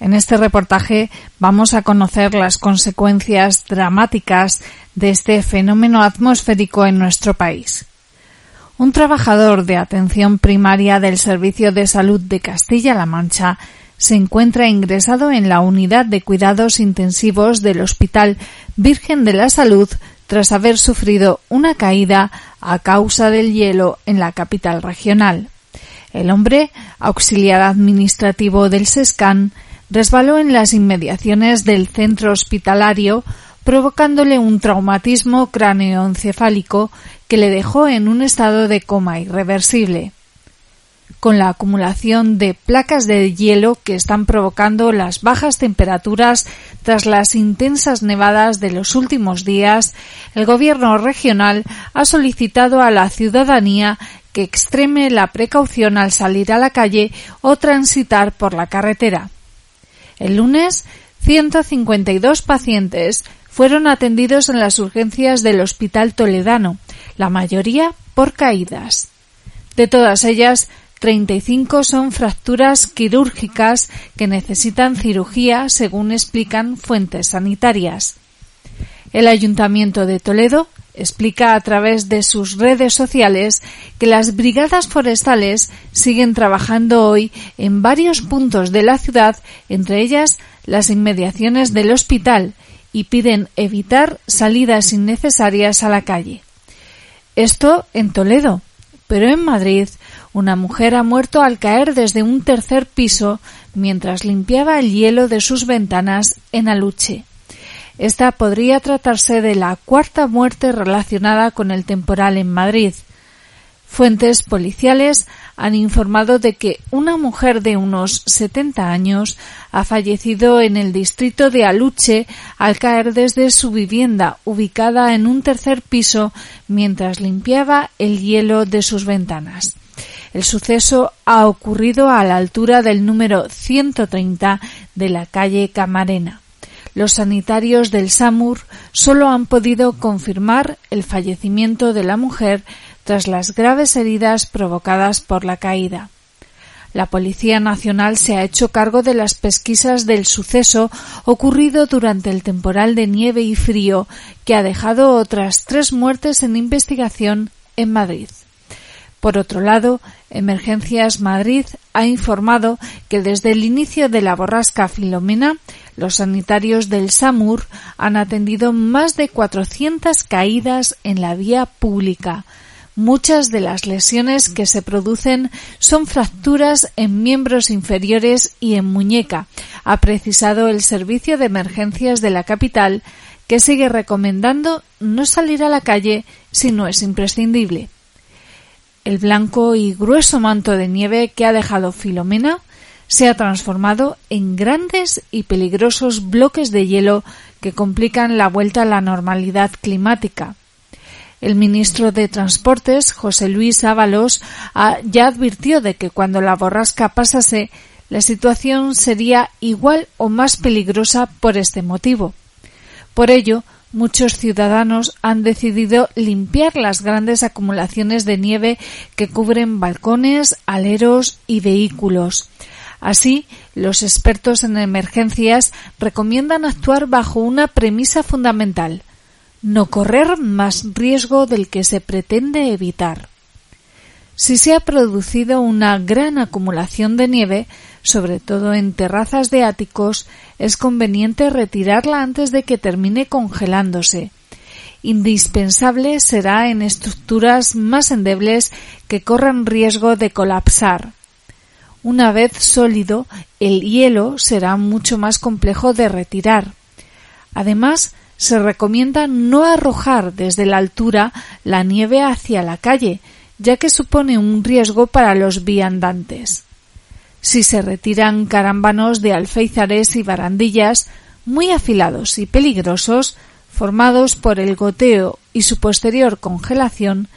D: En este reportaje vamos a conocer las consecuencias dramáticas de este fenómeno atmosférico en nuestro país. Un trabajador de atención primaria del Servicio de Salud de Castilla-La Mancha se encuentra ingresado en la unidad de cuidados intensivos del Hospital Virgen de la Salud tras haber sufrido una caída a causa del hielo en la capital regional. El hombre, auxiliar administrativo del SESCAN, resbaló en las inmediaciones del centro hospitalario, provocándole un traumatismo cráneoencefálico que le dejó en un estado de coma irreversible con la acumulación de placas de hielo que están provocando las bajas temperaturas tras las intensas nevadas de los últimos días, el Gobierno regional ha solicitado a la ciudadanía que extreme la precaución al salir a la calle o transitar por la carretera. El lunes, 152 pacientes fueron atendidos en las urgencias del Hospital Toledano, la mayoría por caídas. De todas ellas, 35 son fracturas quirúrgicas que necesitan cirugía, según explican fuentes sanitarias. El Ayuntamiento de Toledo explica a través de sus redes sociales que las brigadas forestales siguen trabajando hoy en varios puntos de la ciudad, entre ellas las inmediaciones del hospital, y piden evitar salidas innecesarias a la calle. Esto en Toledo, pero en Madrid una mujer ha muerto al caer desde un tercer piso mientras limpiaba el hielo de sus ventanas en Aluche. Esta podría tratarse de la cuarta muerte relacionada con el temporal en Madrid. Fuentes policiales han informado de que una mujer de unos 70 años ha fallecido en el distrito de Aluche al caer desde su vivienda ubicada en un tercer piso mientras limpiaba el hielo de sus ventanas. El suceso ha ocurrido a la altura del número 130 de la calle Camarena. Los sanitarios del SAMUR solo han podido confirmar el fallecimiento de la mujer tras las graves heridas provocadas por la caída. La Policía Nacional se ha hecho cargo de las pesquisas del suceso ocurrido durante el temporal de nieve y frío que ha dejado otras tres muertes en investigación en Madrid. Por otro lado, Emergencias Madrid ha informado que desde el inicio de la borrasca Filomena, los sanitarios del SAMUR han atendido más de 400 caídas en la vía pública. Muchas de las lesiones que se producen son fracturas en miembros inferiores y en muñeca, ha precisado el Servicio de Emergencias de la capital, que sigue recomendando no salir a la calle si no es imprescindible. El blanco y grueso manto de nieve que ha dejado Filomena se ha transformado en grandes y peligrosos bloques de hielo que complican la vuelta a la normalidad climática. El ministro de Transportes, José Luis Ábalos, ya advirtió de que cuando la borrasca pasase, la situación sería igual o más peligrosa por este motivo. Por ello, muchos ciudadanos han decidido limpiar las grandes acumulaciones de nieve que cubren balcones, aleros y vehículos. Así, los expertos en emergencias recomiendan actuar bajo una premisa fundamental no correr más riesgo del que se pretende evitar. Si se ha producido una gran acumulación de nieve, sobre todo en terrazas de áticos, es conveniente retirarla antes de que termine congelándose. Indispensable será en estructuras más endebles que corran riesgo de colapsar. Una vez sólido, el hielo será mucho más complejo de retirar. Además, se recomienda no arrojar desde la altura la nieve hacia la calle, ya que supone un riesgo para los viandantes. Si se retiran carámbanos de alféizares y barandillas muy afilados y peligrosos, formados por el goteo y su posterior congelación,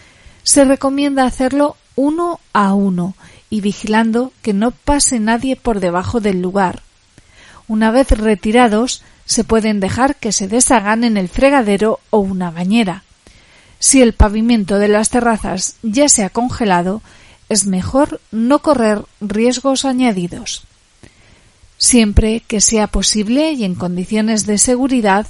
D: se recomienda hacerlo uno a uno y vigilando que no pase nadie por debajo del lugar. Una vez retirados, se pueden dejar que se deshagan en el fregadero o una bañera. Si el pavimento de las terrazas ya se ha congelado, es mejor no correr riesgos añadidos. Siempre que sea posible y en condiciones de seguridad,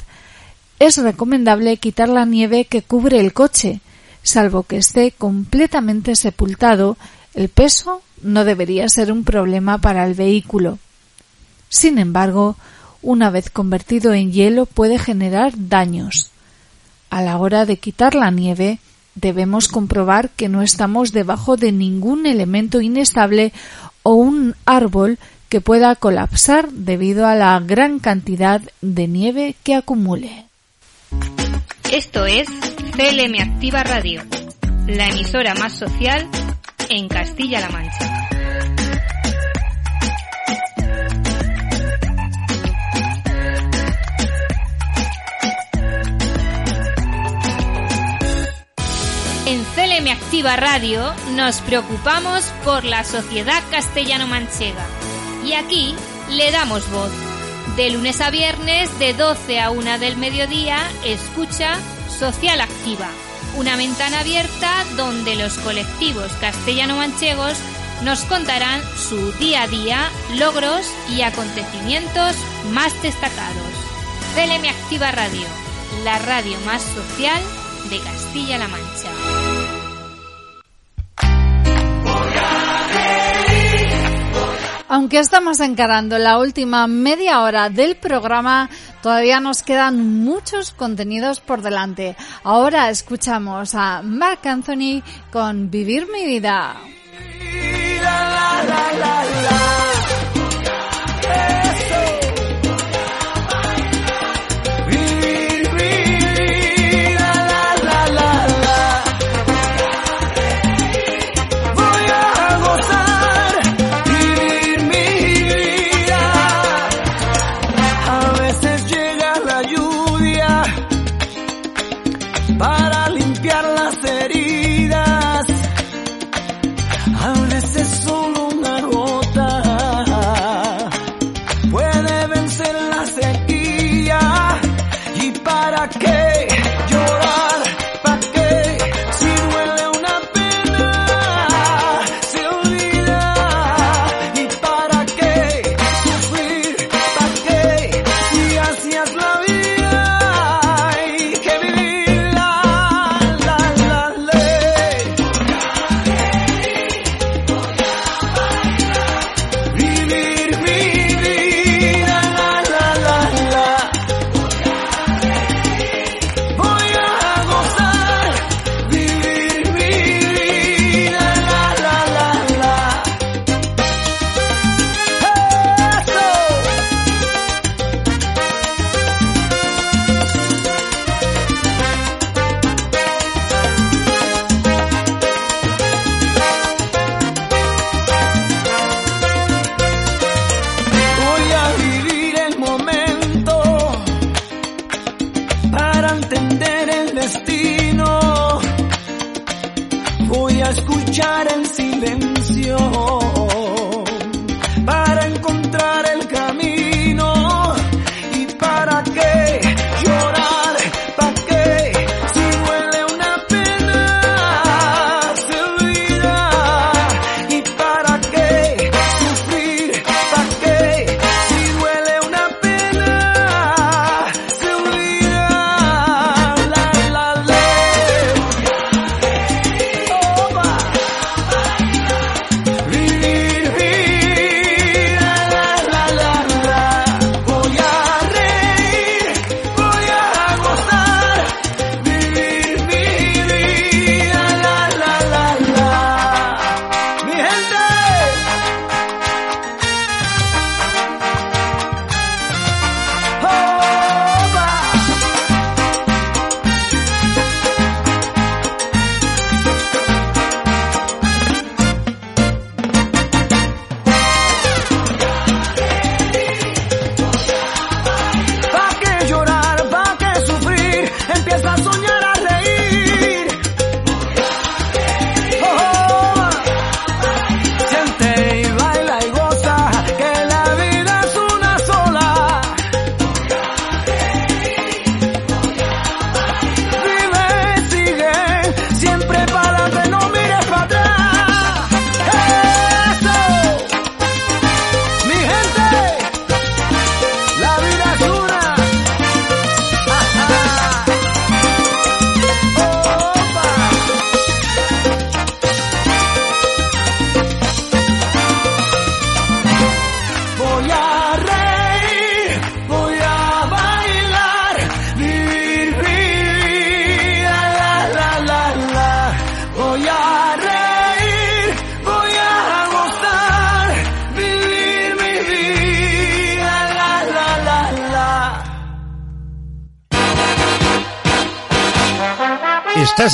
D: es recomendable quitar la nieve que cubre el coche, salvo que esté completamente sepultado, el peso no debería ser un problema para el vehículo. Sin embargo, una vez convertido en hielo puede generar daños. A la hora de quitar la nieve, debemos comprobar que no estamos debajo de ningún elemento inestable o un árbol que pueda colapsar debido a la gran cantidad de nieve que acumule.
B: Esto es CLM Activa Radio, la emisora más social en Castilla-La Mancha. En CLM Activa Radio nos preocupamos por la sociedad castellano-manchega y aquí le damos voz. De lunes a viernes, de 12 a 1 del mediodía, escucha Social Activa, una ventana abierta donde los colectivos castellano-manchegos nos contarán su día a día, logros y acontecimientos más destacados. CLM Activa Radio, la radio más social de Castilla-La Mancha.
D: Aunque estamos encarando la última media hora del programa, todavía nos quedan muchos contenidos por delante. Ahora escuchamos a Mark Anthony con Vivir mi vida.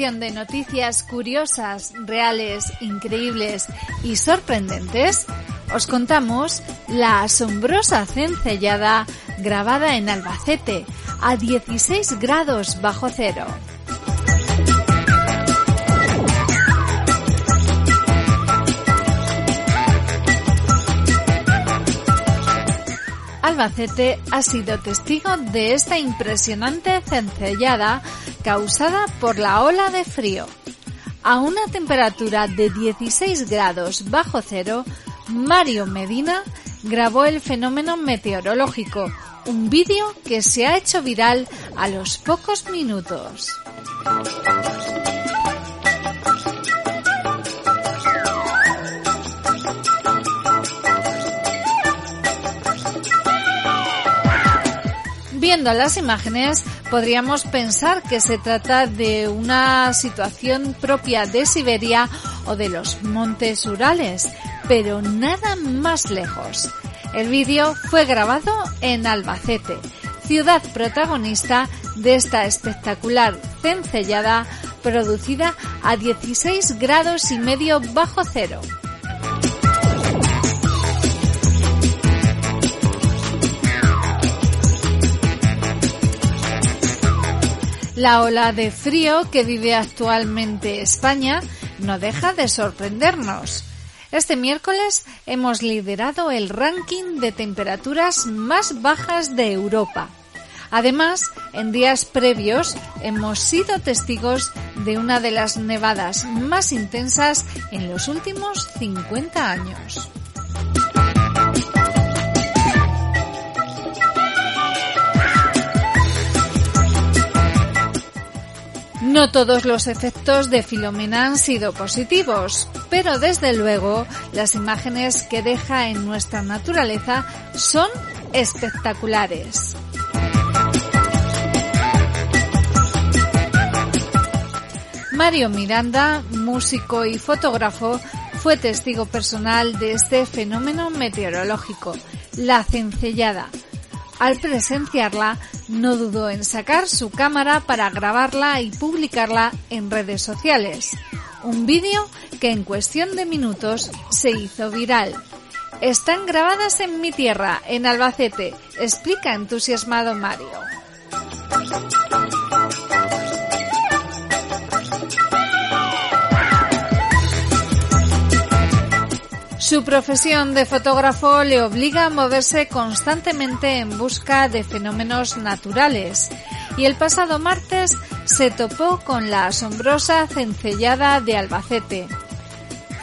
D: De noticias curiosas, reales, increíbles y sorprendentes, os contamos la asombrosa cencellada grabada en Albacete a 16 grados bajo cero. Albacete ha sido testigo de esta impresionante cencellada causada por la ola de frío. A una temperatura de 16 grados bajo cero, Mario Medina grabó el fenómeno meteorológico, un vídeo que se ha hecho viral a los pocos minutos. Viendo las imágenes, podríamos pensar que se trata de una situación propia de Siberia o de los montes Urales, pero nada más lejos. El vídeo fue grabado en Albacete, ciudad protagonista de esta espectacular cencellada producida a 16 grados y medio bajo cero. La ola de frío que vive actualmente España no deja de sorprendernos. Este miércoles hemos liderado el ranking de temperaturas más bajas de Europa. Además, en días previos hemos sido testigos de una de las nevadas más intensas en los últimos 50 años. No todos los efectos de Filomena han sido positivos, pero desde luego las imágenes que deja en nuestra naturaleza son espectaculares. Mario Miranda, músico y fotógrafo, fue testigo personal de este fenómeno meteorológico, la cencellada. Al presenciarla, no dudó en sacar su cámara para grabarla y publicarla en redes sociales. Un vídeo que en cuestión de minutos se hizo viral. Están grabadas en mi tierra, en Albacete, explica entusiasmado Mario. Su profesión de fotógrafo le obliga a moverse constantemente en busca de fenómenos naturales y el pasado martes se topó con la asombrosa cencellada de Albacete.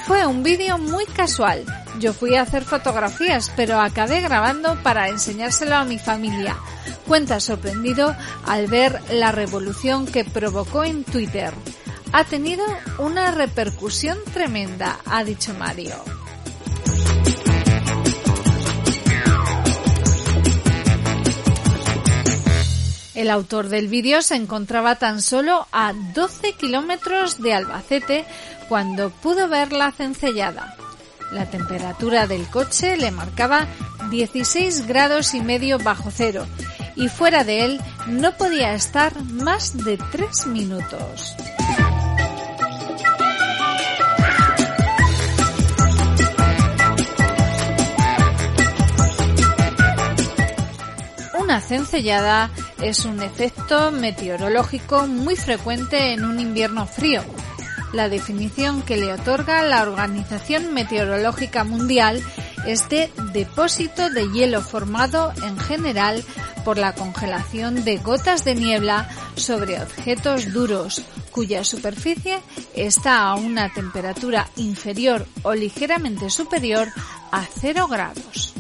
D: Fue un vídeo muy casual. Yo fui a hacer fotografías, pero acabé grabando para enseñárselo a mi familia. Cuenta sorprendido al ver la revolución que provocó en Twitter. Ha tenido una repercusión tremenda, ha dicho Mario. El autor del vídeo se encontraba tan solo a 12 kilómetros de Albacete cuando pudo ver la cencellada. La temperatura del coche le marcaba 16 grados y medio bajo cero y fuera de él no podía estar más de 3 minutos. Una cencellada es un efecto meteorológico muy frecuente en un invierno frío. La definición que le otorga la Organización Meteorológica Mundial es de depósito de hielo formado en general por la congelación de gotas de niebla sobre objetos duros, cuya superficie está a una temperatura inferior o ligeramente superior a 0 grados.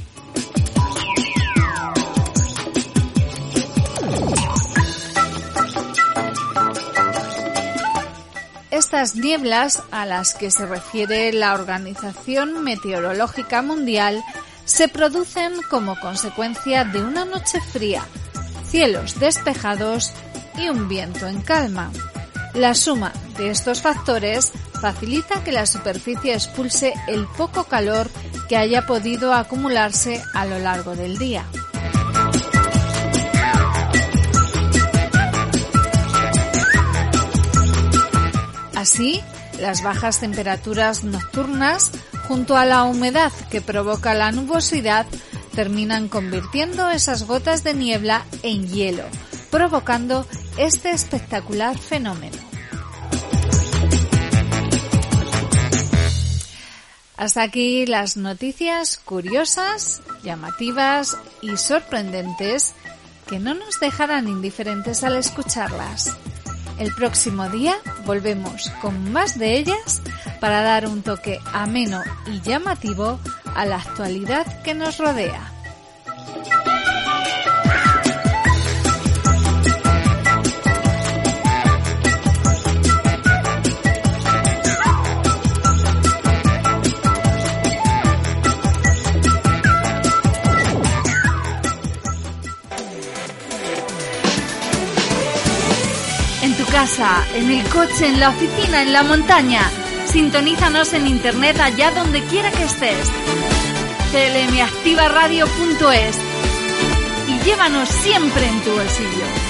D: Estas nieblas a las que se refiere la Organización Meteorológica Mundial se producen como consecuencia de una noche fría, cielos despejados y un viento en calma. La suma de estos factores facilita que la superficie expulse el poco calor que haya podido acumularse a lo largo del día. Así, las bajas temperaturas nocturnas, junto a la humedad que provoca la nubosidad, terminan convirtiendo esas gotas de niebla en hielo, provocando este espectacular fenómeno. Hasta aquí las noticias curiosas, llamativas y sorprendentes que no nos dejarán indiferentes al escucharlas. El próximo día volvemos con más de ellas para dar un toque ameno y llamativo a la actualidad que nos rodea.
C: Casa, en el coche, en la oficina, en la montaña. Sintonízanos en internet allá donde quiera que estés. clmactivaradio.es y llévanos siempre en tu bolsillo.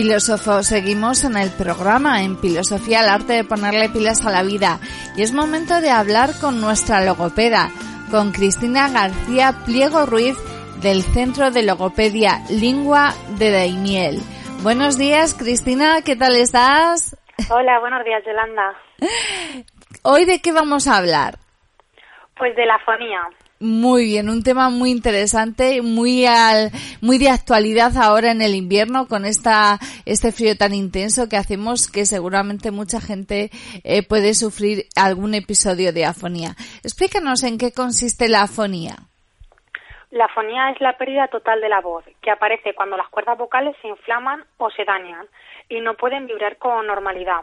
D: Filósofo, seguimos en el programa en Filosofía, el arte de ponerle pilas a la vida. Y es momento de hablar con nuestra logopeda, con Cristina García Pliego Ruiz del Centro de Logopedia Lingua de Daimiel. Buenos días, Cristina, ¿qué tal estás?
K: Hola, buenos días, Yolanda. [laughs]
D: Hoy de qué vamos a hablar?
K: Pues de la fonía.
D: Muy bien, un tema muy interesante, muy al, muy de actualidad ahora en el invierno con esta este frío tan intenso que hacemos que seguramente mucha gente eh, puede sufrir algún episodio de afonía. Explícanos en qué consiste la afonía.
K: La afonía es la pérdida total de la voz, que aparece cuando las cuerdas vocales se inflaman o se dañan y no pueden vibrar con normalidad.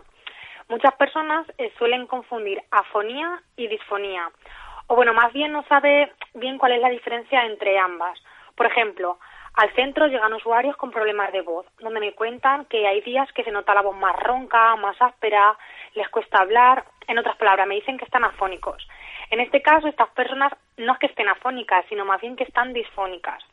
K: Muchas personas eh, suelen confundir afonía y disfonía, o bueno, más bien no sabe bien cuál es la diferencia entre ambas. Por ejemplo, al centro llegan usuarios con problemas de voz, donde me cuentan que hay días que se nota la voz más ronca, más áspera, les cuesta hablar, en otras palabras, me dicen que están afónicos. En este caso, estas personas no es que estén afónicas, sino más bien que están disfónicas,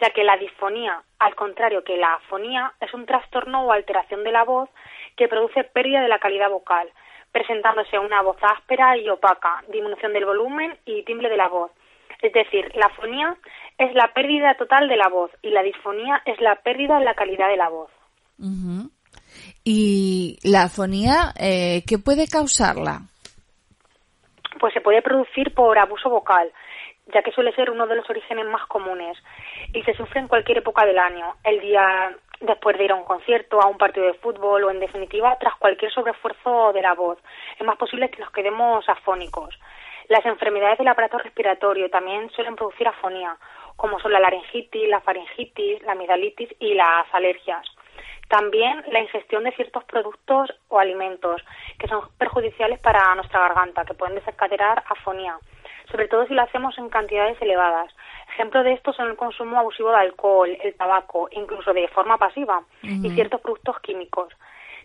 K: ya que la disfonía, al contrario que la afonía, es un trastorno o alteración de la voz que produce pérdida de la calidad vocal, presentándose una voz áspera y opaca, disminución del volumen y timbre de la voz. Es decir, la afonía es la pérdida total de la voz y la disfonía es la pérdida en la calidad de la voz.
D: ¿Y la afonía eh, qué puede causarla?
K: Pues se puede producir por abuso vocal, ya que suele ser uno de los orígenes más comunes y se sufre en cualquier época del año, el día después de ir a un concierto, a un partido de fútbol o en definitiva tras cualquier sobreesfuerzo de la voz. Es más posible que nos quedemos afónicos. Las enfermedades del aparato respiratorio también suelen producir afonía, como son la laringitis, la faringitis, la amigdalitis y las alergias. También la ingestión de ciertos productos o alimentos que son perjudiciales para nuestra garganta, que pueden desencadenar afonía, sobre todo si lo hacemos en cantidades elevadas. Ejemplo de esto son el consumo abusivo de alcohol, el tabaco, incluso de forma pasiva, y ciertos productos químicos.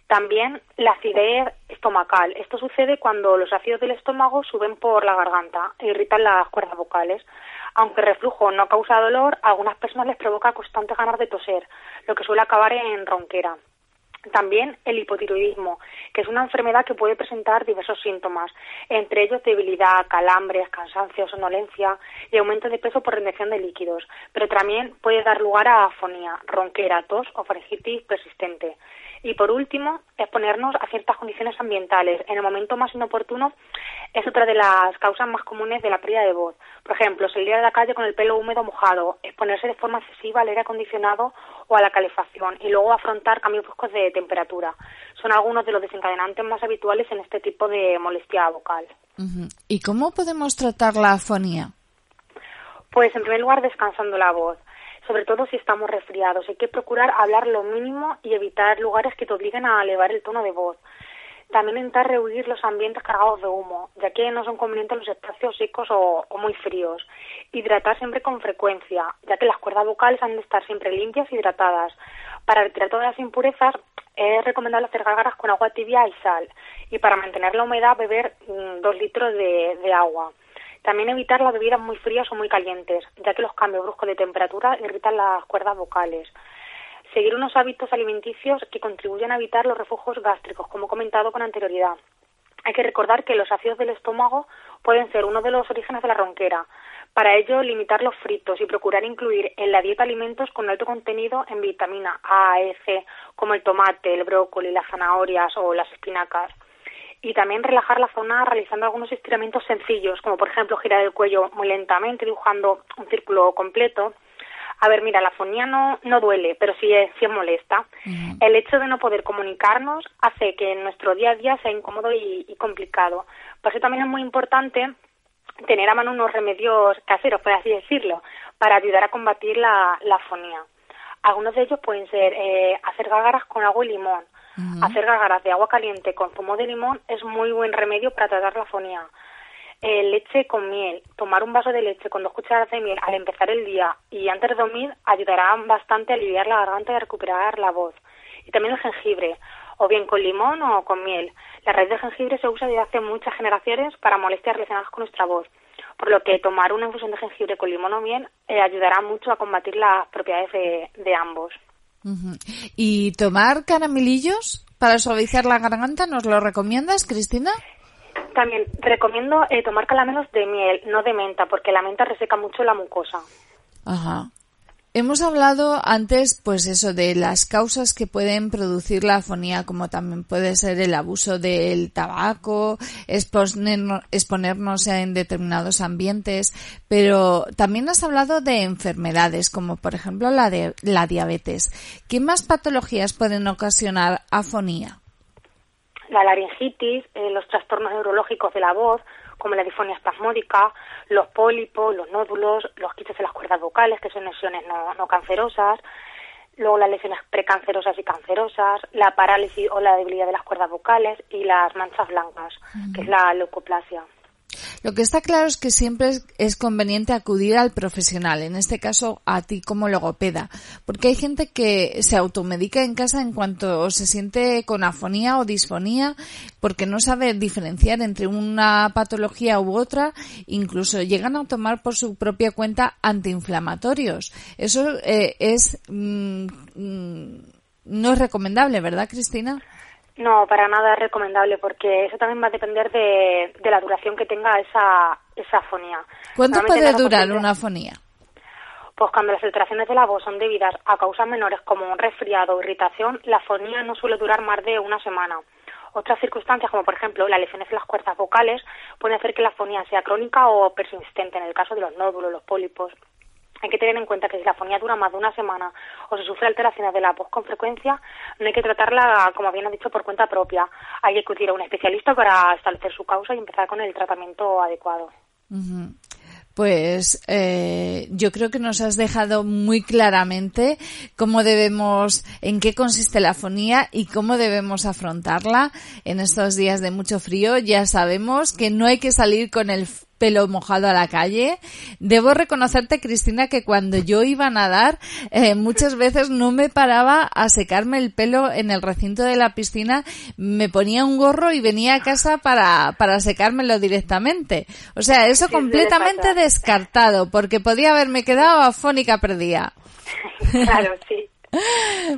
K: También la acidez estomacal. Esto sucede cuando los ácidos del estómago suben por la garganta e irritan las cuerdas vocales. Aunque el reflujo no causa dolor, a algunas personas les provoca constantes ganas de toser, lo que suele acabar en ronquera. También el hipotiroidismo, que es una enfermedad que puede presentar diversos síntomas, entre ellos debilidad, calambres, cansancio, somnolencia y aumento de peso por retención de líquidos, pero también puede dar lugar a afonía, ronquera, tos o faringitis persistente. Y por último, exponernos a ciertas condiciones ambientales en el momento más inoportuno es otra de las causas más comunes de la pérdida de voz. Por ejemplo, salir a la calle con el pelo húmedo mojado, exponerse de forma excesiva al aire acondicionado o a la calefacción y luego afrontar cambios bruscos de temperatura. Son algunos de los desencadenantes más habituales en este tipo de molestia vocal.
D: ¿Y cómo podemos tratar la afonía?
K: Pues en primer lugar descansando la voz, sobre todo si estamos resfriados. Hay que procurar hablar lo mínimo y evitar lugares que te obliguen a elevar el tono de voz. También intentar rehuir los ambientes cargados de humo, ya que no son convenientes los espacios secos o, o muy fríos. Hidratar siempre con frecuencia, ya que las cuerdas vocales han de estar siempre limpias y hidratadas. Para retirar todas las impurezas es recomendable hacer gárgaras con agua tibia y sal. Y para mantener la humedad beber mm, dos litros de, de agua. También evitar las bebidas muy frías o muy calientes, ya que los cambios bruscos de temperatura irritan las cuerdas vocales. Seguir unos hábitos alimenticios que contribuyan a evitar los reflujos gástricos, como he comentado con anterioridad. Hay que recordar que los ácidos del estómago pueden ser uno de los orígenes de la ronquera. Para ello, limitar los fritos y procurar incluir en la dieta alimentos con alto contenido en vitamina A, E, C, como el tomate, el brócoli, las zanahorias o las espinacas y también relajar la zona realizando algunos estiramientos sencillos, como por ejemplo girar el cuello muy lentamente, dibujando un círculo completo. A ver, mira, la fonía no, no duele, pero sí es, sí es molesta. El hecho de no poder comunicarnos hace que nuestro día a día sea incómodo y, y complicado. Por eso también es muy importante tener a mano unos remedios caseros, por así decirlo, para ayudar a combatir la, la afonía. Algunos de ellos pueden ser eh, hacer gárgaras con agua y limón, Hacer gárgaras de agua caliente con zumo de limón es muy buen remedio para tratar la afonía. Eh, leche con miel. Tomar un vaso de leche con dos cucharadas de miel al empezar el día y antes de dormir ayudará bastante a aliviar la garganta y a recuperar la voz. Y también el jengibre, o bien con limón o con miel. La raíz del jengibre se usa desde hace muchas generaciones para molestias relacionadas con nuestra voz, por lo que tomar una infusión de jengibre con limón o miel eh, ayudará mucho a combatir las propiedades de, de ambos.
D: Ujú. ¿Y tomar caramelillos para suavizar la garganta? ¿Nos lo recomiendas, Cristina?
K: También recomiendo eh, tomar caramelos de miel, no de menta, porque la menta reseca mucho la mucosa.
D: Ajá. Hemos hablado antes, pues eso, de las causas que pueden producir la afonía, como también puede ser el abuso del tabaco, exponernos, en determinados ambientes, pero también has hablado de enfermedades, como por ejemplo la de la diabetes. ¿Qué más patologías pueden ocasionar afonía?
K: La laringitis, eh, los trastornos neurológicos de la voz, como la difonía espasmódica, los pólipos, los nódulos, los quistes en las cuerdas vocales, que son lesiones no, no cancerosas, luego las lesiones precancerosas y cancerosas, la parálisis o la debilidad de las cuerdas vocales y las manchas blancas, que es la leucoplasia.
D: Lo que está claro es que siempre es, conveniente acudir al profesional, en este caso a ti como logopeda, porque hay gente que se automedica en casa en cuanto se siente con afonía o disfonía, porque no sabe diferenciar entre una patología u otra, incluso llegan a tomar por su propia cuenta antiinflamatorios. Eso eh, es mm, mm, no es recomendable, ¿verdad, Cristina?
K: No, para nada es recomendable porque eso también va a depender de, de la duración que tenga esa, esa afonía.
D: ¿Cuánto puede durar una afonía?
K: Pues cuando las alteraciones de la voz son debidas a causas menores como un resfriado o irritación, la afonía no suele durar más de una semana. Otras circunstancias, como por ejemplo las lesiones en las cuerdas vocales, pueden hacer que la afonía sea crónica o persistente en el caso de los nódulos, los pólipos. Hay que tener en cuenta que si la afonía dura más de una semana o se sufre alteraciones de la voz con frecuencia, no hay que tratarla, como bien ha dicho, por cuenta propia. Hay que acudir a un especialista para establecer su causa y empezar con el tratamiento adecuado.
D: Uh -huh. Pues eh, yo creo que nos has dejado muy claramente cómo debemos, en qué consiste la afonía y cómo debemos afrontarla en estos días de mucho frío. Ya sabemos que no hay que salir con el pelo mojado a la calle. Debo reconocerte, Cristina, que cuando yo iba a nadar, eh, muchas veces no me paraba a secarme el pelo en el recinto de la piscina, me ponía un gorro y venía a casa para, para secármelo directamente. O sea, eso sí, completamente descartado, porque podía haberme quedado afónica perdida. [laughs]
K: claro, sí.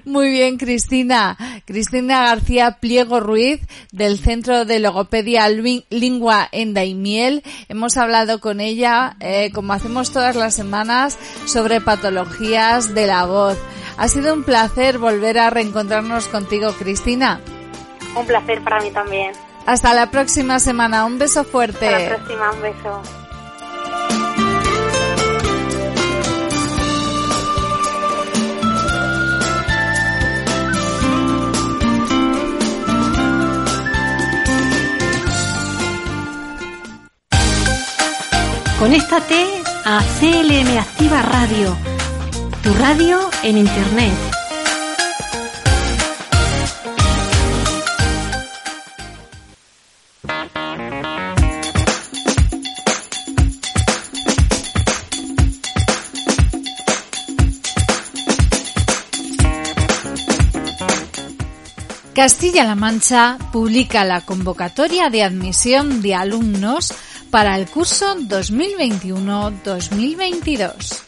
D: Muy bien, Cristina. Cristina García Pliego Ruiz, del Centro de Logopedia Lin- Lingua en Daimiel. Hemos hablado con ella, eh, como hacemos todas las semanas, sobre patologías de la voz. Ha sido un placer volver a reencontrarnos contigo, Cristina.
K: Un placer para mí también.
D: Hasta la próxima semana. Un beso fuerte.
K: Hasta la próxima, un beso.
H: Conéctate a CLM Activa Radio, tu radio en Internet.
D: Castilla-La Mancha publica la convocatoria de admisión de alumnos para el curso 2021-2022.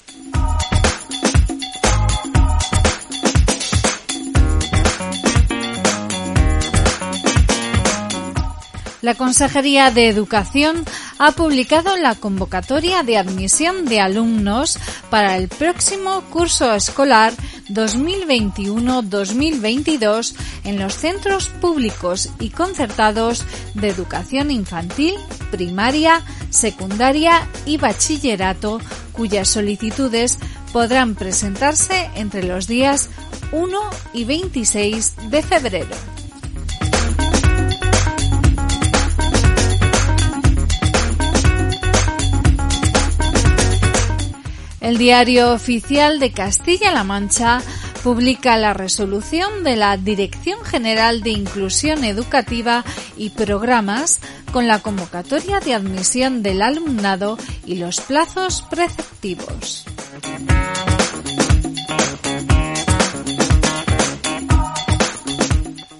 D: La Consejería de Educación ha publicado la convocatoria de admisión de alumnos para el próximo curso escolar 2021-2022 en los centros públicos y concertados de educación infantil, primaria, secundaria y bachillerato, cuyas solicitudes podrán presentarse entre los días 1 y 26 de febrero. El diario oficial de Castilla-La Mancha publica la resolución de la Dirección General de Inclusión Educativa y Programas con la convocatoria de admisión del alumnado y los plazos preceptivos.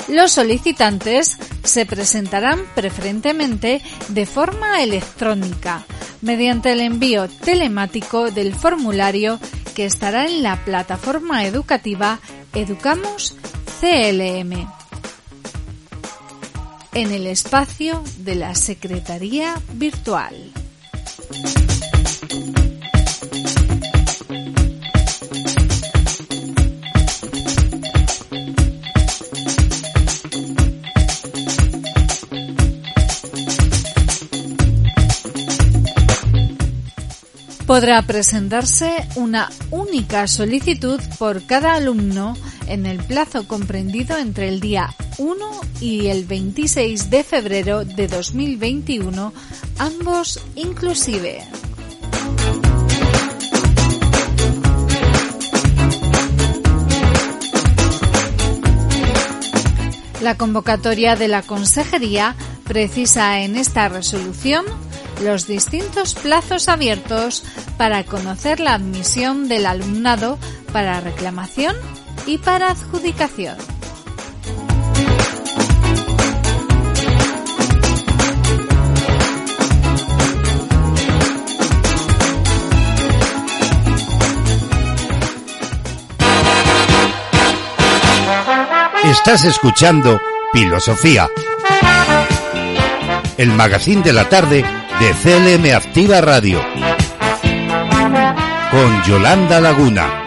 D: Los solicitantes se presentarán preferentemente de forma electrónica mediante el envío telemático del formulario que estará en la plataforma educativa Educamos CLM en el espacio de la Secretaría Virtual. Podrá presentarse una única solicitud por cada alumno en el plazo comprendido entre el día 1 y el 26 de febrero de 2021, ambos inclusive. La convocatoria de la Consejería precisa en esta resolución los distintos plazos abiertos para conocer la admisión del alumnado para reclamación y para adjudicación.
A: Estás escuchando Filosofía, el magazine de la tarde de CLM Activa Radio, con Yolanda Laguna.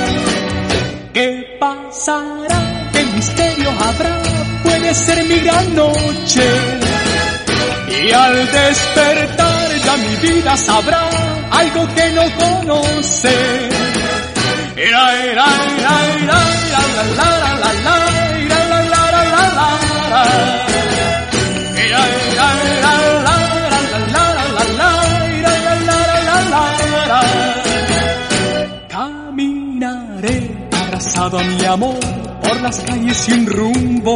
L: Ser mi gran noche. Y al despertar ya mi vida sabrá algo que no conoce. Caminaré abrazado a mi amor por las calles sin rumbo.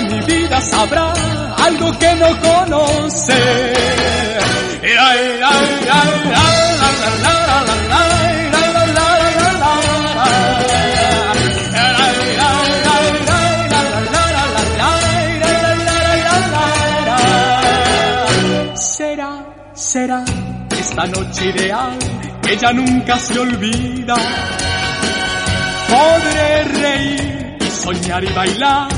L: mi vida sabrá algo que no conoce. Será, será esta noche ideal que ya nunca se olvida. Podré reír y soñar y bailar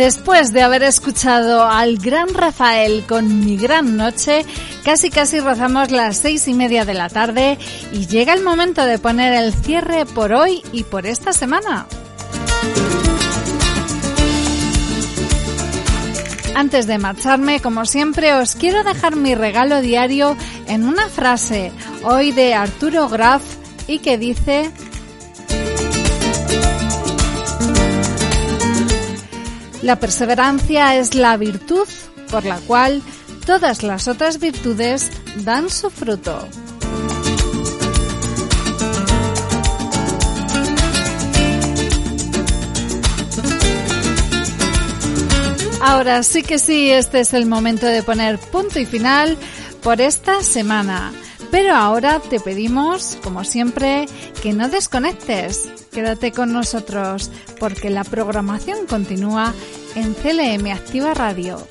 D: Después de haber escuchado al gran Rafael con Mi Gran Noche, casi casi rozamos las seis y media de la tarde y llega el momento de poner el cierre por hoy y por esta semana. Antes de marcharme, como siempre, os quiero dejar mi regalo diario en una frase, hoy de Arturo Graf, y que dice... La perseverancia es la virtud por la cual todas las otras virtudes dan su fruto. Ahora sí que sí, este es el momento de poner punto y final por esta semana. Pero ahora te pedimos, como siempre, que no desconectes. Quédate con nosotros porque la programación continúa en CLM Activa Radio.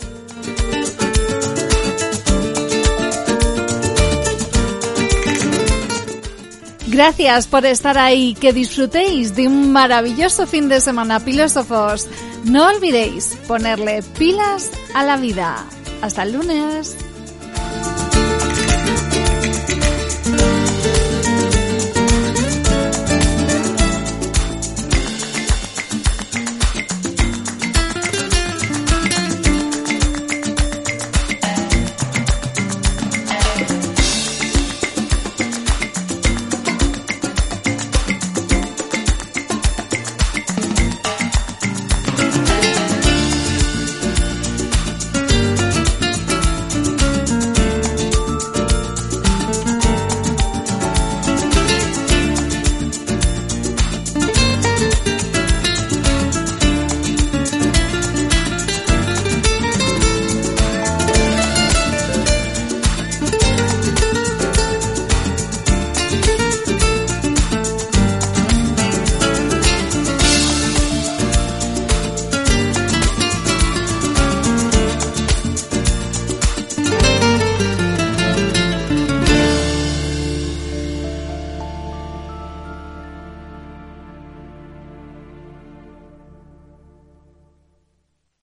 D: Gracias por estar ahí, que disfrutéis de un maravilloso fin de semana, filósofos. No olvidéis ponerle pilas a la vida. Hasta el lunes.